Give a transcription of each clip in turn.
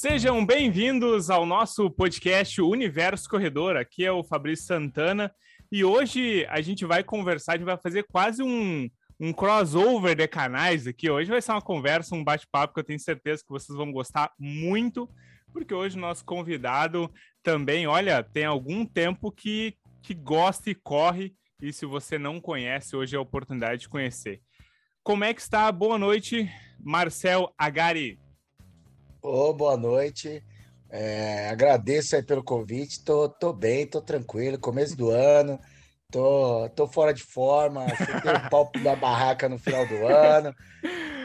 Sejam bem-vindos ao nosso podcast Universo Corredor. Aqui é o Fabrício Santana e hoje a gente vai conversar, a gente vai fazer quase um, um crossover de canais aqui. Hoje vai ser uma conversa, um bate-papo que eu tenho certeza que vocês vão gostar muito, porque hoje o nosso convidado também, olha, tem algum tempo que, que gosta e corre, e se você não conhece, hoje é a oportunidade de conhecer. Como é que está? Boa noite, Marcel Agari. Ô, oh, boa noite. É, agradeço aí pelo convite. Tô, tô bem, tô tranquilo. Começo do ano, tô, tô fora de forma. Chutei o pau da barraca no final do ano.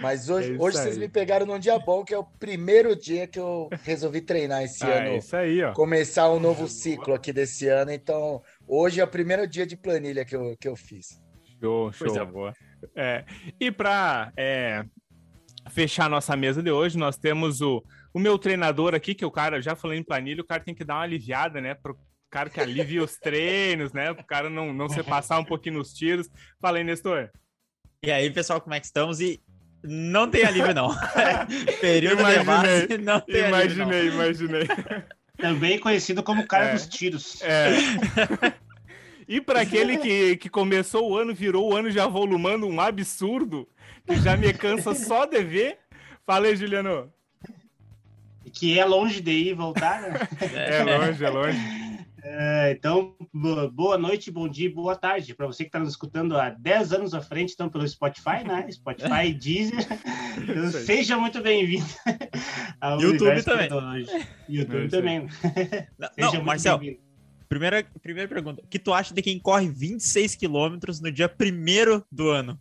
Mas hoje, é hoje vocês me pegaram num dia bom, que é o primeiro dia que eu resolvi treinar esse ah, ano. É isso aí, ó. Começar um novo ciclo aqui desse ano. Então, hoje é o primeiro dia de planilha que eu, que eu fiz. Show, show. Coisa boa. É, e para é, fechar nossa mesa de hoje, nós temos o, o meu treinador aqui, que o cara, já falei em planilha, o cara tem que dar uma aliviada, né? Pro cara que alivia os treinos, né? Pro cara não, não se passar um pouquinho nos tiros. Fala aí, Nestor. E aí, pessoal, como é que estamos? E não tem alívio, não. Período imaginei, de base, não tem Imaginei, alívio, não. imaginei. Também conhecido como cara é, dos tiros. É. E para aquele que, que começou o ano, virou o ano já volumando um absurdo, que já me cansa só de ver. Fala aí, Juliano. Que é longe de ir e voltar, né? É longe, é longe. É, então, boa noite, bom dia, boa tarde. Para você que está nos escutando há 10 anos à frente, então pelo Spotify, né? Spotify, Deezer. Seja muito bem-vindo. YouTube também. YouTube também. Não, não Marcel, Primeira, primeira pergunta. O que tu acha de quem corre 26 quilômetros no dia primeiro do ano?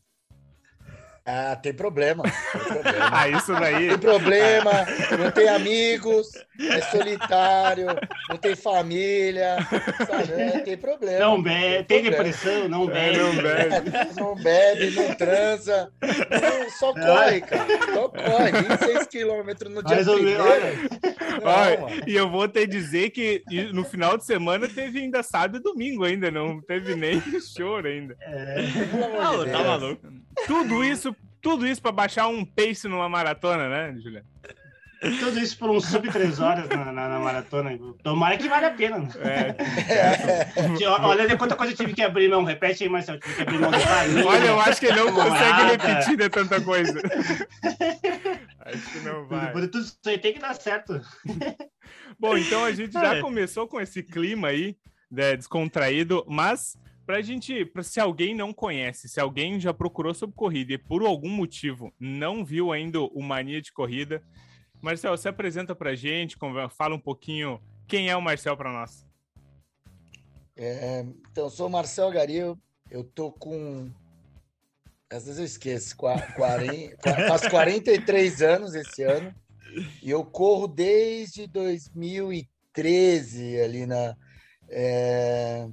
Ah, tem problema. Tem problema. ah, isso daí. Tem problema, não tem amigos, é solitário, não tem família, sabe? É, tem problema. Não bebe, tem, tem depressão, não bebe. não bebe. Não bebe, não transa. Não, só corre, cara. Só corre. 26 quilômetros no dia Mais primeiro. Olha, e eu vou te dizer que no final de semana teve ainda sábado e domingo ainda, não teve nem choro ainda. É. Não, tá maluco. Tudo isso, tudo isso para baixar um pace numa maratona, né, Juliano? Tudo isso por um sub 3 horas na, na, na, maratona. Tomara que vale a pena. Né? É. Olha de quanta coisa eu tive que abrir mão. Repete aí, Marcelo. Tive que abrir mão Olha, eu acho que ele não consegue repetir de tanta coisa. acho que não vai. Por tudo isso aí tem que dar certo. Bom, então a gente já é. começou com esse clima aí, né, descontraído, mas Pra gente, pra, se alguém não conhece, se alguém já procurou sobre corrida e por algum motivo não viu ainda o Mania de Corrida, Marcel, se apresenta pra gente, fala um pouquinho quem é o Marcel para nós. É, então, sou o Marcel Garil, eu tô com. Às vezes eu esqueço, 40, faço 43 anos esse ano, e eu corro desde 2013 ali na. É,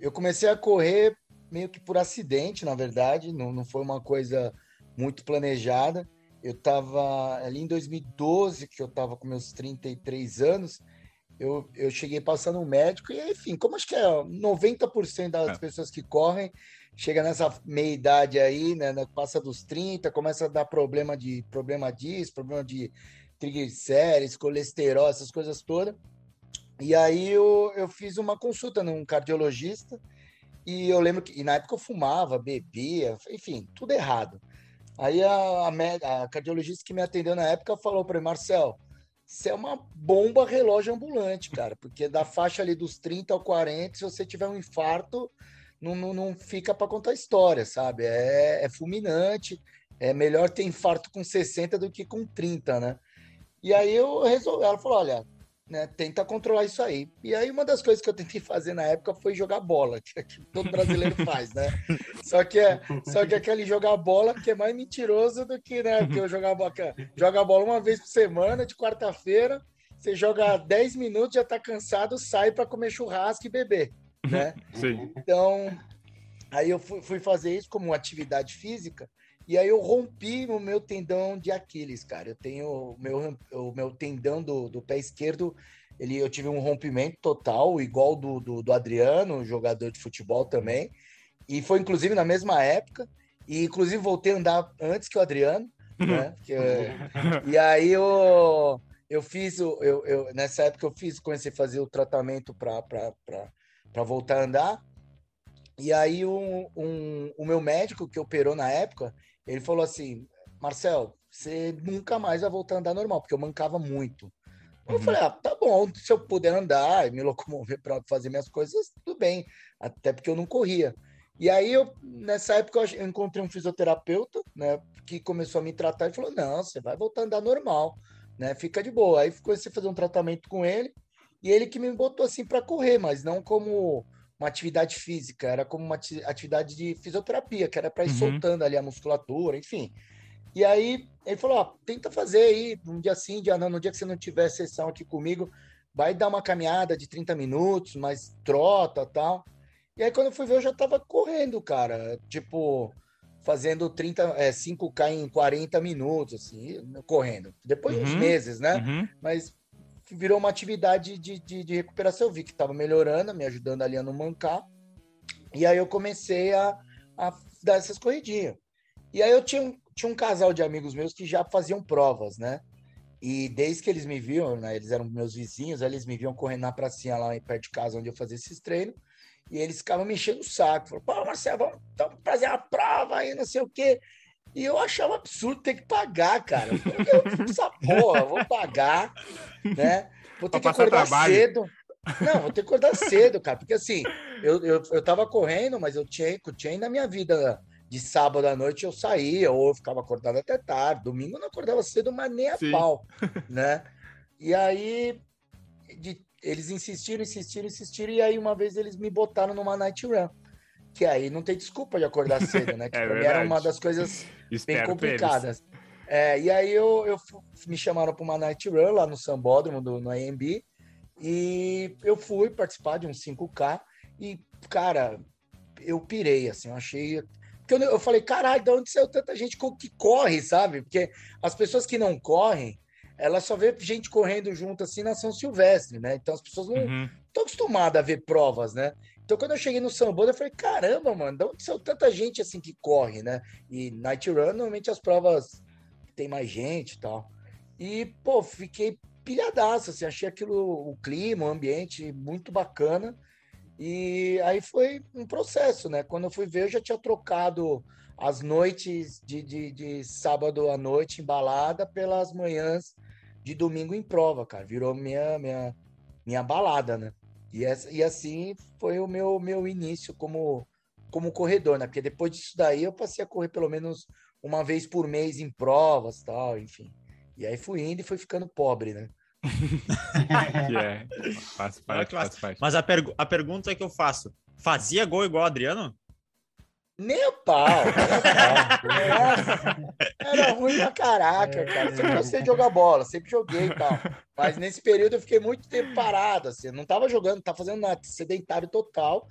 eu comecei a correr meio que por acidente, na verdade, não, não foi uma coisa muito planejada. Eu estava ali em 2012, que eu estava com meus 33 anos, eu, eu cheguei passando um médico, e enfim, como acho que é 90% das é. pessoas que correm, chega nessa meia idade aí, né, né, passa dos 30, começa a dar problema de problema disso, problema de triglicérides, colesterol, essas coisas todas. E aí eu, eu fiz uma consulta num cardiologista e eu lembro que na época eu fumava, bebia, enfim, tudo errado. Aí a, a, a cardiologista que me atendeu na época falou para mim, Marcel, você é uma bomba relógio ambulante, cara, porque da faixa ali dos 30 ao 40, se você tiver um infarto, não, não, não fica para contar história, sabe? É, é fulminante, é melhor ter infarto com 60 do que com 30, né? E aí eu resolvi, ela falou, olha, né, tenta controlar isso aí. E aí uma das coisas que eu tentei fazer na época foi jogar bola, que, é que todo brasileiro faz, né? Só que é, só que aquele jogar bola que é mais mentiroso do que, né, que eu jogar bola, joga bola uma vez por semana, de quarta-feira, você joga 10 minutos, já tá cansado, sai para comer churrasco e beber, né? Sim. Então, aí eu fui, fui fazer isso como atividade física, e aí eu rompi o meu tendão de Aquiles, cara. Eu tenho o meu, o meu tendão do, do pé esquerdo, ele, eu tive um rompimento total, igual do, do, do Adriano, jogador de futebol também. E foi inclusive na mesma época. E inclusive voltei a andar antes que o Adriano, né? Que, e aí eu, eu fiz o. Eu, eu, nessa época eu fiz, comecei a fazer o tratamento para voltar a andar. E aí um, um, o meu médico que operou na época, ele falou assim, Marcel, você nunca mais vai voltar a andar normal, porque eu mancava muito. Eu uhum. falei, ah, tá bom, se eu puder andar e me locomover para fazer minhas coisas, tudo bem. Até porque eu não corria. E aí, eu, nessa época, eu encontrei um fisioterapeuta, né, que começou a me tratar e falou: não, você vai voltar a andar normal, né, fica de boa. Aí comecei a fazer um tratamento com ele, e ele que me botou assim para correr, mas não como uma atividade física, era como uma atividade de fisioterapia, que era para ir uhum. soltando ali a musculatura, enfim. E aí ele falou: ó, tenta fazer aí, um dia sim, um dia não, no dia que você não tiver sessão aqui comigo, vai dar uma caminhada de 30 minutos, mas trota tal. E aí, quando eu fui ver, eu já tava correndo, cara. Tipo, fazendo 30, é, 5K em 40 minutos, assim, correndo. Depois de uns uhum, meses, né? Uhum. Mas virou uma atividade de, de, de, recuperação. Eu vi que tava melhorando, me ajudando ali a não mancar. E aí eu comecei a, a dar essas corridinhas. E aí eu tinha, tinha um casal de amigos meus que já faziam provas, né? E desde que eles me viam, né, eles eram meus vizinhos, eles me viam correndo na pracinha lá perto de casa onde eu fazia esses treinos. E eles ficavam me enchendo o saco. Falaram, pô, Marcelo, vamos, vamos fazer uma prova aí, não sei o quê. E eu achava absurdo ter que pagar, cara. Eu, essa porra, vou pagar, né? Vou ter que acordar trabalho. cedo. Não, vou ter que acordar cedo, cara. Porque assim, eu, eu, eu tava correndo, mas eu tinha, eu tinha na minha vida de sábado à noite eu saía, ou eu ficava acordado até tarde. Domingo eu não acordava cedo, mas nem a Sim. pau, né? E aí, de eles insistiram, insistiram, insistiram, e aí uma vez eles me botaram numa night run. Que aí não tem desculpa de acordar cedo, né? Que é era uma das coisas bem complicadas. É, e aí eu, eu me chamaram para uma night run lá no Sambódromo, do, no AMB, e eu fui participar de um 5K, e, cara, eu pirei, assim, eu achei. Porque eu, eu falei, caralho, de onde saiu tanta gente que corre, sabe? Porque as pessoas que não correm, ela só vê gente correndo junto assim na São Silvestre, né? Então as pessoas não estão uhum. acostumadas a ver provas, né? Então quando eu cheguei no Samboda, eu falei, caramba, mano, de onde saiu tanta gente assim que corre, né? E Night Run, normalmente as provas tem mais gente e tal. E, pô, fiquei pilhadaço, assim, achei aquilo, o clima, o ambiente muito bacana. E aí foi um processo, né? Quando eu fui ver, eu já tinha trocado as noites de, de, de sábado à noite em balada pelas manhãs de domingo em prova, cara. Virou minha, minha, minha balada, né? E, essa, e assim foi o meu, meu início como, como corredor, né? Porque depois disso daí eu passei a correr pelo menos uma vez por mês em provas tal, enfim. E aí fui indo e fui ficando pobre, né? é, faz parte, faz parte. Mas a, pergu a pergunta que eu faço: fazia gol igual o Adriano? Nem o pau, Era, ruim pra caraca, cara. Sempre gostei de jogar bola, sempre joguei e tal. Mas nesse período eu fiquei muito tempo parado, assim. Não tava jogando, tava fazendo nada, sedentário total.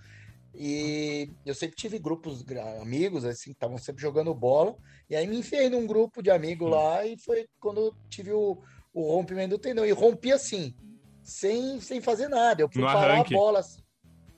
E eu sempre tive grupos, amigos, assim, que estavam sempre jogando bola. E aí me enfiei num grupo de amigos lá e foi quando eu tive o, o rompimento do tendão. E rompi assim, sem, sem fazer nada. Eu fui no parar arranque. a bola. Assim.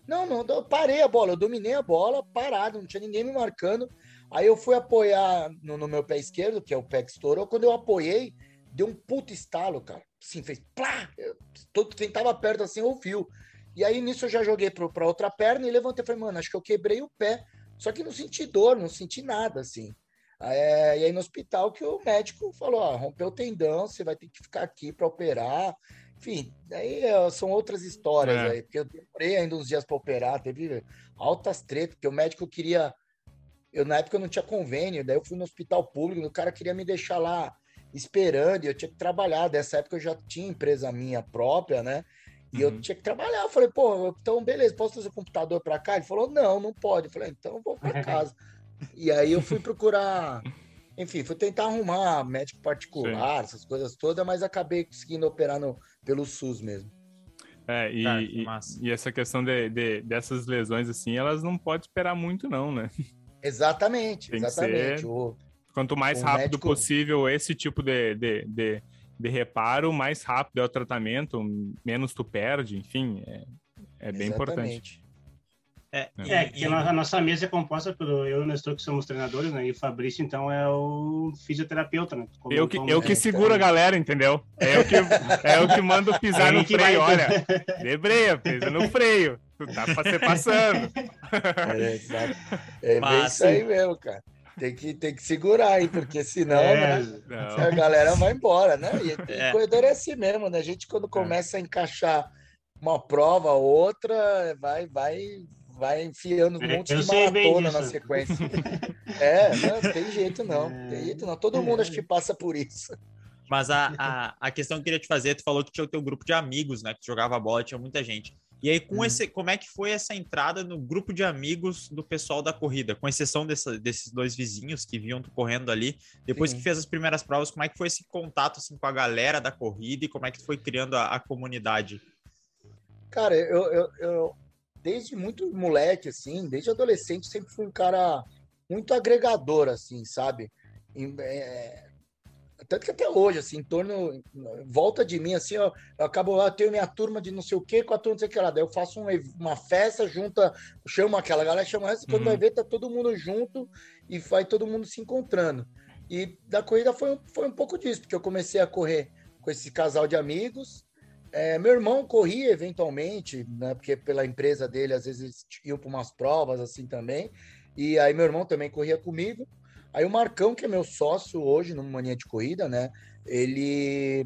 Não, não, eu parei a bola, eu dominei a bola, parado, não tinha ninguém me marcando. Aí eu fui apoiar no, no meu pé esquerdo, que é o pé que estourou. Quando eu apoiei, deu um puto estalo, cara. Sim, fez plá! Eu, todo, quem tava perto assim ouviu. E aí nisso eu já joguei para outra perna e levantei. Falei, mano, acho que eu quebrei o pé. Só que não senti dor, não senti nada, assim. É, e aí no hospital que o médico falou, ó, rompeu o tendão, você vai ter que ficar aqui para operar. Enfim, aí são outras histórias é. aí, porque eu demorei ainda uns dias para operar, teve altas tretas, porque o médico queria. Eu, na época, eu não tinha convênio, daí eu fui no hospital público, o cara queria me deixar lá esperando, e eu tinha que trabalhar. Dessa época eu já tinha empresa minha própria, né? E uhum. eu tinha que trabalhar. Eu falei, pô, então beleza, posso trazer o computador para cá? Ele falou, não, não pode. Eu falei, então eu vou para casa. e aí eu fui procurar enfim, fui tentar arrumar médico particular, Sim. essas coisas todas, mas acabei conseguindo operar no, pelo SUS mesmo. É, e, ah, e, e, essa questão de, de, dessas lesões, assim, elas não podem esperar muito, não, né? Exatamente, Tem exatamente. Ser, o, quanto mais rápido médico... possível esse tipo de, de, de, de, reparo, mais rápido é o tratamento, menos tu perde, enfim, é, é bem exatamente. importante. É, é, é que a nossa mesa é composta pelo eu e o Nestor, que somos treinadores, né? E o Fabrício, então, é o fisioterapeuta, né? Como, eu que, como... eu que seguro a galera, entendeu? É eu que, é eu que mando pisar no freio, vai... olha. Debreia, pisa no freio. Tu tá se passando. É, é, é isso aí mesmo, cara. Tem que, tem que segurar aí, porque senão é, né, a galera vai embora, né? E, é. corredor é assim mesmo, né? A gente, quando começa a encaixar uma prova ou outra, vai, vai, vai enfiando um monte de maratona na sequência. é, não tem jeito não. Tem jeito não. Todo mundo acho que passa por isso. Mas a, a, a questão que eu queria te fazer, tu falou que tinha o teu grupo de amigos, né? Que jogava bola, tinha muita gente. E aí, com hum. esse, como é que foi essa entrada no grupo de amigos do pessoal da corrida? Com exceção dessa, desses dois vizinhos que vinham correndo ali, depois Sim. que fez as primeiras provas, como é que foi esse contato assim, com a galera da corrida e como é que foi criando a, a comunidade? Cara, eu, eu, eu, desde muito moleque, assim, desde adolescente, sempre fui um cara muito agregador, assim, sabe? É, tanto que até hoje, assim, em torno, volta de mim, assim, ó, eu acabo, eu tenho minha turma de não sei o quê, com a turma não sei o que lá, daí eu faço um, uma festa, junta, chama aquela galera, chama essa, quando uhum. vai ver, tá todo mundo junto e vai todo mundo se encontrando. E da corrida foi, foi um pouco disso, porque eu comecei a correr com esse casal de amigos, é, meu irmão corria eventualmente, né, porque pela empresa dele, às vezes iam para umas provas assim também, e aí meu irmão também corria comigo, Aí o Marcão, que é meu sócio hoje no Mania de Corrida, né? Ele.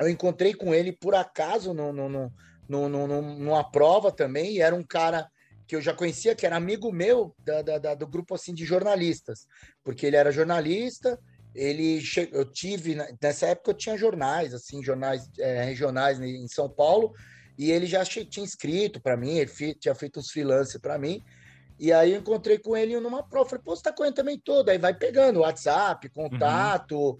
Eu encontrei com ele por acaso no, no, no, no, no numa prova também, e era um cara que eu já conhecia, que era amigo meu da, da, da, do grupo assim de jornalistas, porque ele era jornalista, ele eu tive nessa época eu tinha jornais assim, jornais é, regionais em São Paulo, e ele já tinha inscrito para mim, ele tinha feito uns freelance para mim, e aí eu encontrei com ele numa prova. Falei, pô, você tá correndo também todo. Aí vai pegando WhatsApp, contato. Uhum.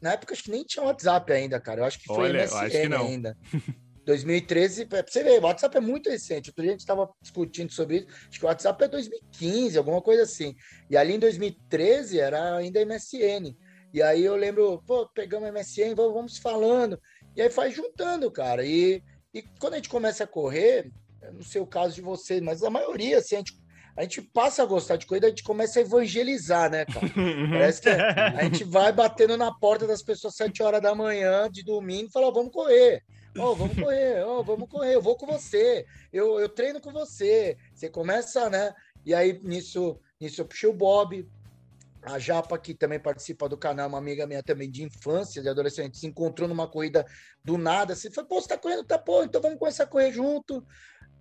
Na época acho que nem tinha WhatsApp ainda, cara. Eu acho que foi Olha, MSN ainda. 2013, pra você ver, o WhatsApp é muito recente. Outro dia a gente estava discutindo sobre isso. Acho que o WhatsApp é 2015, alguma coisa assim. E ali em 2013 era ainda MSN. E aí eu lembro, pô, pegamos MSN, vamos, falando. E aí faz juntando, cara. E, e quando a gente começa a correr, não sei o caso de vocês, mas a maioria, assim, a gente a gente passa a gostar de corrida, a gente começa a evangelizar, né, cara? Uhum. Parece que a gente vai batendo na porta das pessoas às 7 horas da manhã, de domingo, e fala, vamos correr. Oh, vamos correr, oh, vamos correr, eu vou com você, eu, eu treino com você. Você começa, né? E aí, nisso, nisso eu puxei o Bob, a Japa, que também participa do canal, uma amiga minha também de infância, de adolescente, se encontrou numa corrida do nada, assim, foi, pô, você tá correndo? Tá, pô, então vamos começar a correr junto.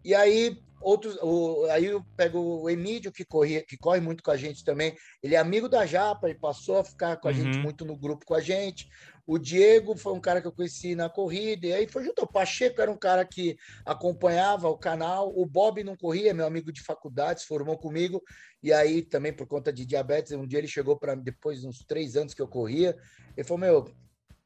E aí, outros, o, aí eu pego o Emílio, que, corria, que corre muito com a gente também. Ele é amigo da Japa e passou a ficar com a uhum. gente muito no grupo com a gente. O Diego foi um cara que eu conheci na corrida, e aí foi junto. O Pacheco era um cara que acompanhava o canal. O Bob não corria, meu amigo de faculdade, se formou comigo. E aí, também por conta de diabetes, um dia ele chegou para mim, depois de uns três anos que eu corria, ele falou: Meu,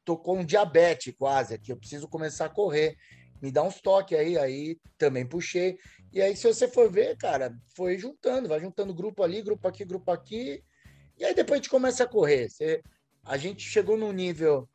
tô com um diabetes quase aqui, eu preciso começar a correr me dá uns toques aí, aí também puxei. E aí, se você for ver, cara, foi juntando, vai juntando grupo ali, grupo aqui, grupo aqui. E aí depois a gente começa a correr. Você, a gente chegou num nível,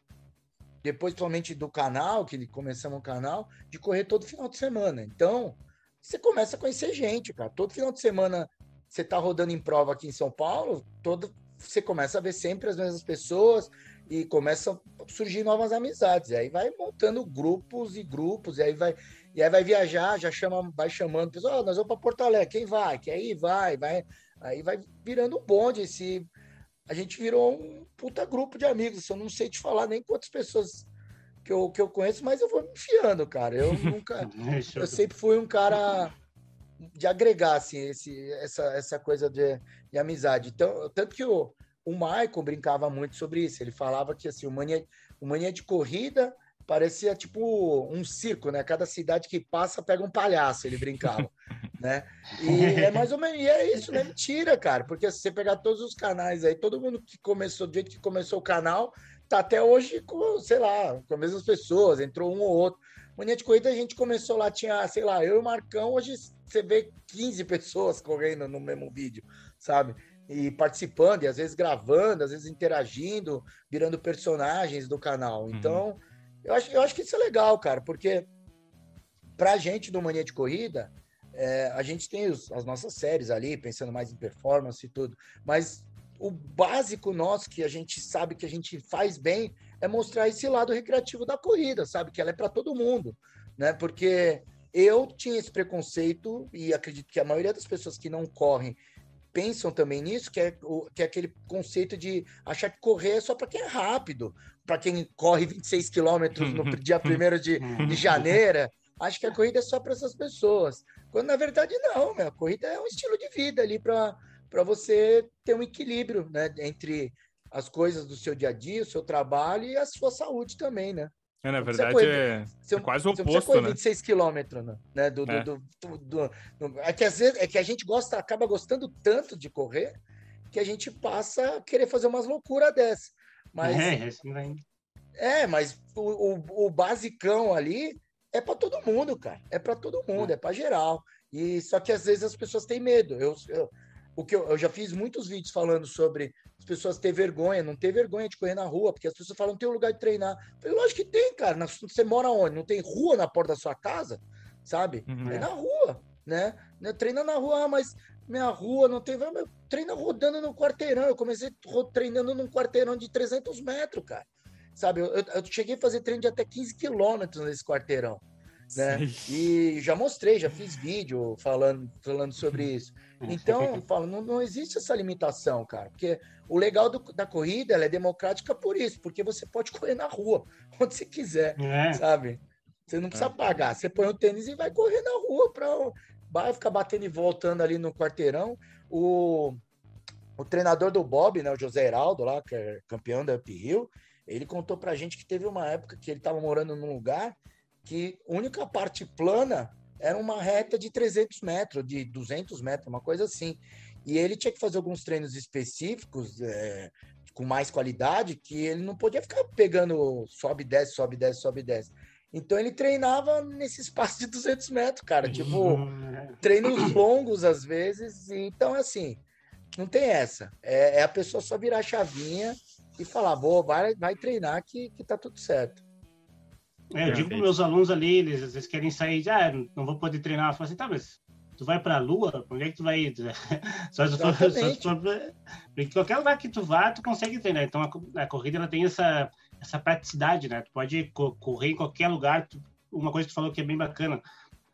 depois principalmente do canal, que começamos o canal, de correr todo final de semana. Então, você começa a conhecer gente, cara. Todo final de semana você tá rodando em prova aqui em São Paulo, todo, você começa a ver sempre as mesmas pessoas, e começam a surgir novas amizades. E aí vai montando grupos e grupos, e aí vai, e aí vai viajar, já chama, vai chamando pessoas, oh, nós vamos para Porto Alegre, quem vai? Quer ir? Vai, vai. Aí vai virando um bonde. Esse, a gente virou um puta grupo de amigos. Eu não sei te falar nem quantas pessoas que eu, que eu conheço, mas eu vou me enfiando, cara. Eu nunca. eu sempre fui um cara de agregar assim, esse, essa, essa coisa de, de amizade. Então, tanto que o, o Michael brincava muito sobre isso. Ele falava que assim, o mania, o mania de corrida parecia tipo um circo, né? Cada cidade que passa pega um palhaço, ele brincava, né? E é mais ou menos, e é isso, não é mentira, cara, porque se você pegar todos os canais aí, todo mundo que começou do jeito que começou o canal, tá até hoje com, sei lá, com as mesmas pessoas, entrou um ou outro. Mania de corrida a gente começou lá, tinha, sei lá, eu e o Marcão, hoje você vê 15 pessoas correndo no mesmo vídeo, sabe? E participando, e às vezes gravando, às vezes interagindo, virando personagens do canal. Uhum. Então, uhum. eu, acho, eu acho que isso é legal, cara, porque pra gente do Mania de Corrida, é, a gente tem os, as nossas séries ali, pensando mais em performance e tudo, mas o básico nosso que a gente sabe que a gente faz bem é mostrar esse lado recreativo da corrida, sabe? Que ela é para todo mundo, né? Porque eu tinha esse preconceito e acredito que a maioria das pessoas que não correm pensam também nisso, que é, o, que é aquele conceito de achar que correr é só para quem é rápido, para quem corre 26 quilômetros no dia 1 de, de janeiro. Acho que a corrida é só para essas pessoas. Quando na verdade não, a corrida é um estilo de vida ali para você ter um equilíbrio né, entre as coisas do seu dia a dia, o seu trabalho e a sua saúde também, né? É, na verdade, correr, é, você, é quase o oposto, né? 26 quilômetros, né? Do, é. Do, do, do, é, que às vezes, é que a gente gosta, acaba gostando tanto de correr que a gente passa a querer fazer umas loucuras dessas. Mas, é, é, assim é mas o, o, o basicão ali é para todo mundo, cara. É para todo mundo, é, é para geral. E só que às vezes as pessoas têm medo. Eu, eu o que eu, eu, já fiz muitos vídeos falando sobre as pessoas ter vergonha, não ter vergonha de correr na rua, porque as pessoas falam, tem um lugar de treinar. Eu falei, lógico que tem, cara. Você mora onde? Não tem rua na porta da sua casa, sabe? Uhum. É na rua, né? né? Treina na rua, ah, mas minha rua não tem. Treina rodando no quarteirão. Eu comecei treinando num quarteirão de 300 metros, cara. Sabe? Eu, eu cheguei a fazer treino de até 15 quilômetros nesse quarteirão. Né? E já mostrei, já fiz vídeo falando, falando sobre isso. Então, eu falo, não, não existe essa limitação, cara, porque o legal do, da corrida ela é democrática por isso, porque você pode correr na rua, onde você quiser, é. sabe? Você não precisa é. pagar, você põe o tênis e vai correr na rua, pra, vai ficar batendo e voltando ali no quarteirão. O, o treinador do Bob, né, o José Heraldo, lá, que é campeão da Uphill, ele contou pra gente que teve uma época que ele estava morando num lugar que a única parte plana era uma reta de 300 metros, de 200 metros, uma coisa assim. E ele tinha que fazer alguns treinos específicos, é, com mais qualidade, que ele não podia ficar pegando sobe, desce, sobe, desce, sobe, desce. Então ele treinava nesse espaço de 200 metros, cara. Tipo, treinos longos às vezes. Então, assim, não tem essa. É, é a pessoa só virar a chavinha e falar, vou, vai, vai treinar que, que tá tudo certo. É, eu digo para meus alunos ali, eles às vezes querem sair, ah, não vou poder treinar. Eu falo assim, tá, mas tu vai para a Lua? Onde é que tu vai ir? só se for, só se for porque qualquer lugar que tu vá, tu consegue treinar. Então a, a corrida ela tem essa, essa praticidade, né? Tu pode correr em qualquer lugar. Tu, uma coisa que tu falou que é bem bacana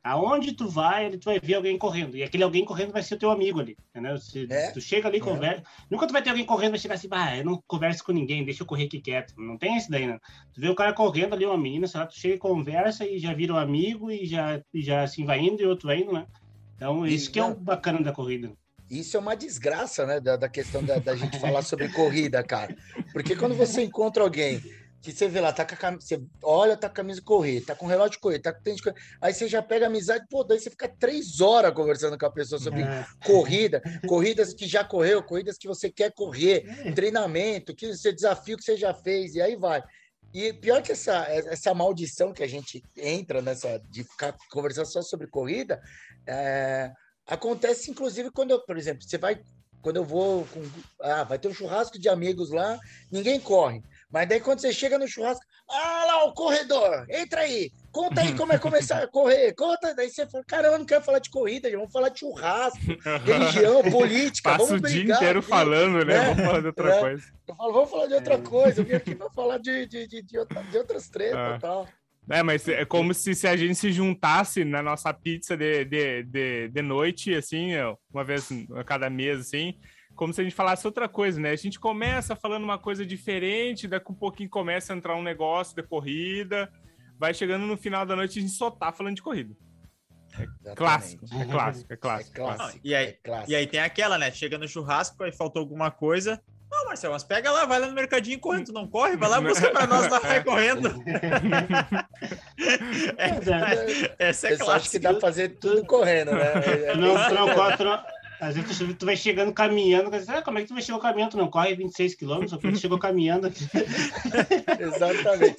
Aonde tu vai, tu vai ver alguém correndo. E aquele alguém correndo vai ser o teu amigo ali. Entendeu? Se é. tu chega ali e é. conversa. Nunca tu vai ter alguém correndo e chegar assim, ah, eu não converso com ninguém, deixa eu correr aqui quieto. Não tem isso daí, né? Tu vê o cara correndo ali, uma menina, sei lá, tu chega e conversa e já vira um amigo e já, e já assim vai indo e outro vai indo, né? Então, isso que é o bacana da corrida. Isso é uma desgraça, né? Da, da questão da, da gente falar sobre corrida, cara. Porque quando você encontra alguém que você vê lá, tá com a camisa, você olha, tá com a camisa de correr, tá com o relógio de correr, tá com tênis de correr, aí você já pega amizade, pô, daí você fica três horas conversando com a pessoa sobre é. corrida, corridas que já correu, corridas que você quer correr, é. treinamento, que você desafio que você já fez, e aí vai. E pior que essa, essa maldição que a gente entra nessa de ficar conversando só sobre corrida, é, acontece inclusive quando, eu, por exemplo, você vai quando eu vou com, ah, vai ter um churrasco de amigos lá, ninguém corre. Mas daí quando você chega no churrasco, ah lá o corredor, entra aí, conta aí como é começar a correr, conta. Daí você fala, caramba, eu não quero falar de corrida, vamos falar de churrasco, religião, política, Passa vamos brigar. o dia inteiro falando, né? Vamos falar de outra é. coisa. Eu falo, vamos falar de outra é. coisa, eu vim aqui para falar de, de, de, de, outra, de outras tretas e ah. tal. É, mas é como se, se a gente se juntasse na nossa pizza de, de, de, de noite, assim, uma vez a cada mês, assim, como se a gente falasse outra coisa, né? A gente começa falando uma coisa diferente, daqui um pouquinho começa a entrar um negócio de corrida, vai chegando no final da noite e a gente só tá falando de corrida. É clássico, é clássico, é clássico. É clássico. e, aí, é clássico. e aí tem aquela, né? Chega no churrasco, aí faltou alguma coisa. Não, Marcelo, mas pega lá, vai lá no mercadinho correndo, tu não corre, vai lá, busca pra nós, lá, vai correndo. é, é, essa é clássica. Acho que dá pra fazer tudo correndo, né? Não, não, quatro, às vezes tu, tu vai chegando caminhando, ah, como é que tu vai chegar caminhando? Tu não corre 26 quilômetros, tu chegou caminhando aqui. Exatamente.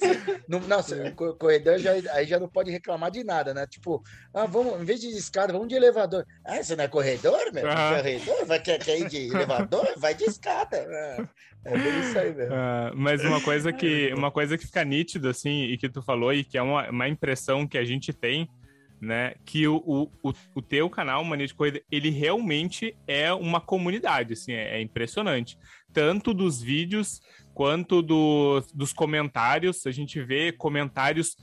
Nossa, o corredor já, aí já não pode reclamar de nada, né? Tipo, ah, vamos, em vez de escada, vamos de elevador. Ah, você não é corredor, meu? Uhum. Corredor? Vai, quer, quer ir de elevador? Vai de escada. É, é isso aí mesmo. Uh, mas uma coisa que uma coisa que fica nítido, assim, e que tu falou, e que é uma, uma impressão que a gente tem né? Que o, o, o teu canal, Mania de Corrida, ele realmente é uma comunidade, assim, é, é impressionante. Tanto dos vídeos quanto do, dos comentários, a gente vê comentários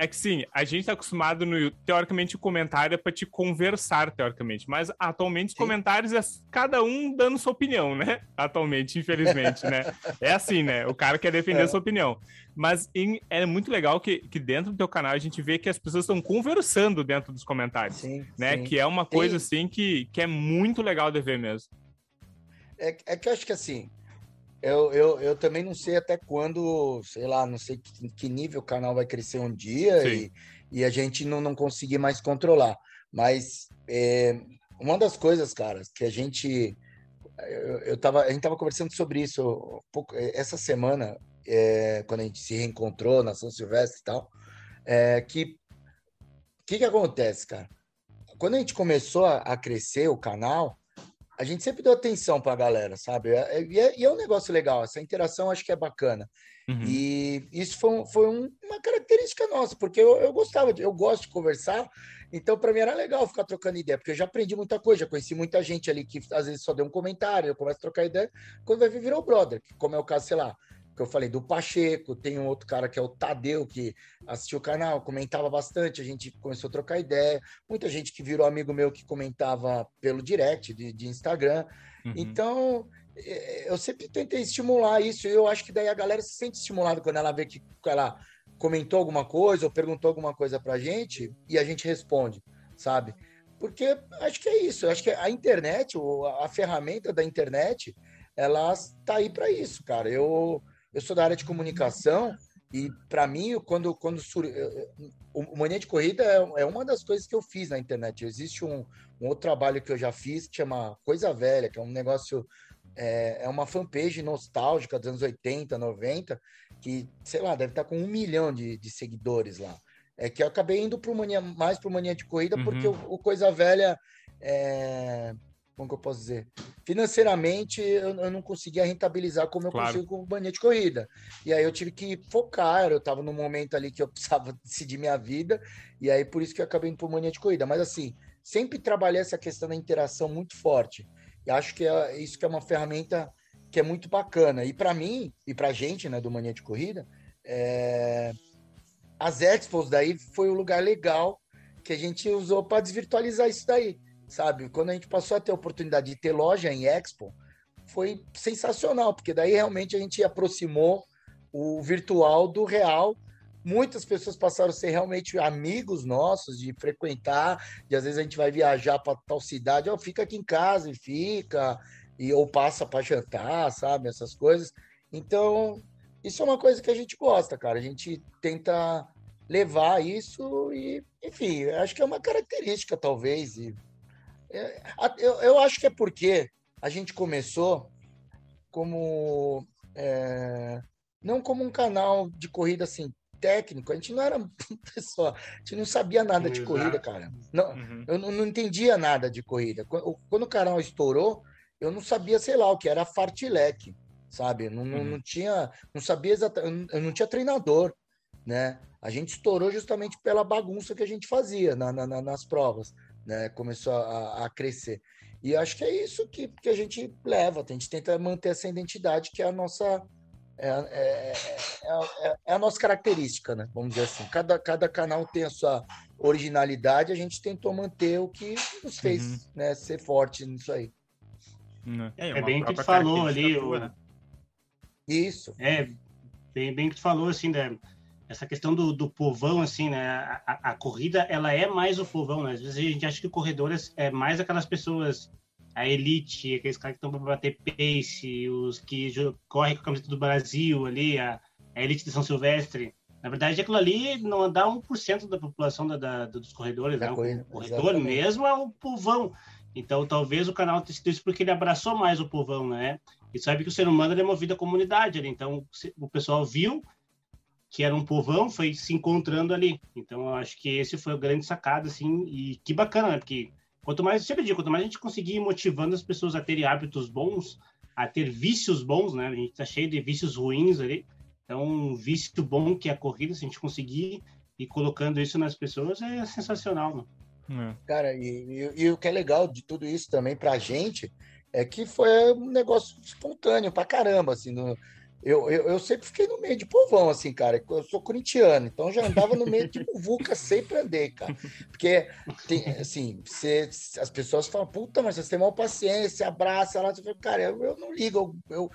é que sim, a gente tá acostumado no. Teoricamente, o comentário é pra te conversar, teoricamente. Mas atualmente os comentários é cada um dando sua opinião, né? Atualmente, infelizmente, né? É assim, né? O cara quer defender é. sua opinião. Mas em, é muito legal que, que dentro do teu canal a gente vê que as pessoas estão conversando dentro dos comentários. Sim, né? Sim. Que é uma coisa, assim, que, que é muito legal de ver mesmo. É, é que eu acho que assim, eu, eu, eu também não sei até quando, sei lá, não sei que, que nível o canal vai crescer um dia e, e, a gente não, não conseguir mais controlar. Mas é, uma das coisas, cara, que a gente. Eu, eu tava, a gente tava conversando sobre isso pouco, é, essa semana, é, quando a gente se reencontrou na São Silvestre e tal, é, que o que, que acontece, cara? Quando a gente começou a, a crescer o canal, a gente sempre deu atenção para a galera, sabe? É, é, e é, e é, um negócio legal, essa interação acho que é bacana. Uhum. E isso foi, um, foi um, uma característica nossa, porque eu, eu gostava, de, eu gosto de conversar, então para mim era legal ficar trocando ideia, porque eu já aprendi muita coisa, já conheci muita gente ali que às vezes só deu um comentário, eu começo a trocar ideia, quando vai vir virou brother, como é o caso, sei lá, que eu falei do Pacheco, tem um outro cara que é o Tadeu, que assistiu o canal, comentava bastante, a gente começou a trocar ideia, muita gente que virou amigo meu que comentava pelo direct de, de Instagram. Uhum. Então, é, eu sempre tentei estimular isso, e eu acho que daí a galera se sente estimulada quando ela vê que ela comentou alguma coisa ou perguntou alguma coisa pra gente e a gente responde, sabe? Porque acho que é isso, acho que a internet, a ferramenta da internet, ela está aí para isso, cara. Eu eu sou da área de comunicação e, para mim, quando, quando sur... o Mania de Corrida é, é, uma das coisas que eu fiz na internet. Existe um, um outro trabalho que eu já fiz que chama Coisa Velha, que é um negócio, é, é uma fanpage nostálgica dos anos 80, 90, que, sei lá, deve estar com um milhão de, de seguidores lá. É que eu acabei indo pro Mania, mais para o Mania de Corrida, uhum. porque o, o Coisa Velha é, como que eu posso dizer? Financeiramente, eu, eu não conseguia rentabilizar como eu claro. consigo com o mania de corrida. E aí eu tive que focar, eu estava num momento ali que eu precisava decidir minha vida, e aí por isso que eu acabei indo por mania de corrida. Mas assim, sempre trabalhei essa questão da interação muito forte. E acho que é isso que é uma ferramenta que é muito bacana. E para mim, e para a gente, né, do Mania de Corrida, é... as expos daí foi um lugar legal que a gente usou para desvirtualizar isso daí sabe? Quando a gente passou a ter a oportunidade de ter loja em Expo, foi sensacional, porque daí realmente a gente aproximou o virtual do real. Muitas pessoas passaram a ser realmente amigos nossos, de frequentar, e às vezes a gente vai viajar para tal cidade, ó, fica aqui em casa e fica, e ou passa para jantar, sabe? Essas coisas. Então, isso é uma coisa que a gente gosta, cara. A gente tenta levar isso e, enfim, acho que é uma característica, talvez, e eu, eu acho que é porque a gente começou como. É, não como um canal de corrida assim técnico, a gente não era pessoa, a gente não sabia nada de corrida, cara. Não, uhum. Eu não, não, entendia nada de corrida. Quando, o canal estourou, eu não sabia, sei lá, o que era fartlek, sabe? Não, uhum. não, tinha, não sabia exatamente, eu não tinha treinador, né? A gente estourou justamente pela bagunça que a gente fazia na, na, nas provas né? Começou a, a crescer. E acho que é isso que, que a gente leva, a gente tenta manter essa identidade que é a nossa é, é, é, é, a nossa característica, né? Vamos dizer assim. Cada, cada canal tem a sua originalidade, a gente tentou manter o que nos fez uhum. né, ser forte nisso aí. É, bem que tu falou ali. O... Né? Isso. É, bem, bem que tu falou, assim, né? Essa questão do, do povão, assim, né? A, a, corrida, ela é mais o povão, né? Às vezes a gente acha que corredores é mais aquelas pessoas, a elite, aqueles caras que estão para bater pace, os que correm com a camiseta do Brasil ali, a, a elite de São Silvestre. Na verdade, aquilo ali não dá 1% da população da, da, dos corredores, da né? Corrida, o corredor exatamente. mesmo é o povão. Então, talvez o canal tenha sido isso porque ele abraçou mais o povão, né? E sabe que o ser humano é movido à comunidade. Então, o pessoal viu que era um povão, foi se encontrando ali. Então, eu acho que esse foi o grande sacado, assim, e que bacana, né? Porque quanto mais, sempre digo, quanto mais a gente conseguir ir motivando as pessoas a terem hábitos bons, a ter vícios bons, né? A gente tá cheio de vícios ruins ali. Então, um vício bom que é a corrida, se a gente conseguir e colocando isso nas pessoas é sensacional, mano. É. Cara, e, e, e, o que é legal de tudo isso também pra gente é que foi um negócio espontâneo pra caramba, assim, no, eu, eu, eu, sempre fiquei no meio de povão, assim, cara. Eu sou corintiano, então já andava no meio de muvuca, sempre andei, cara. Porque, tem, assim, você, as pessoas falam, puta, mas você tem mal paciência, abraça lá. Cara, eu, eu não ligo, eu,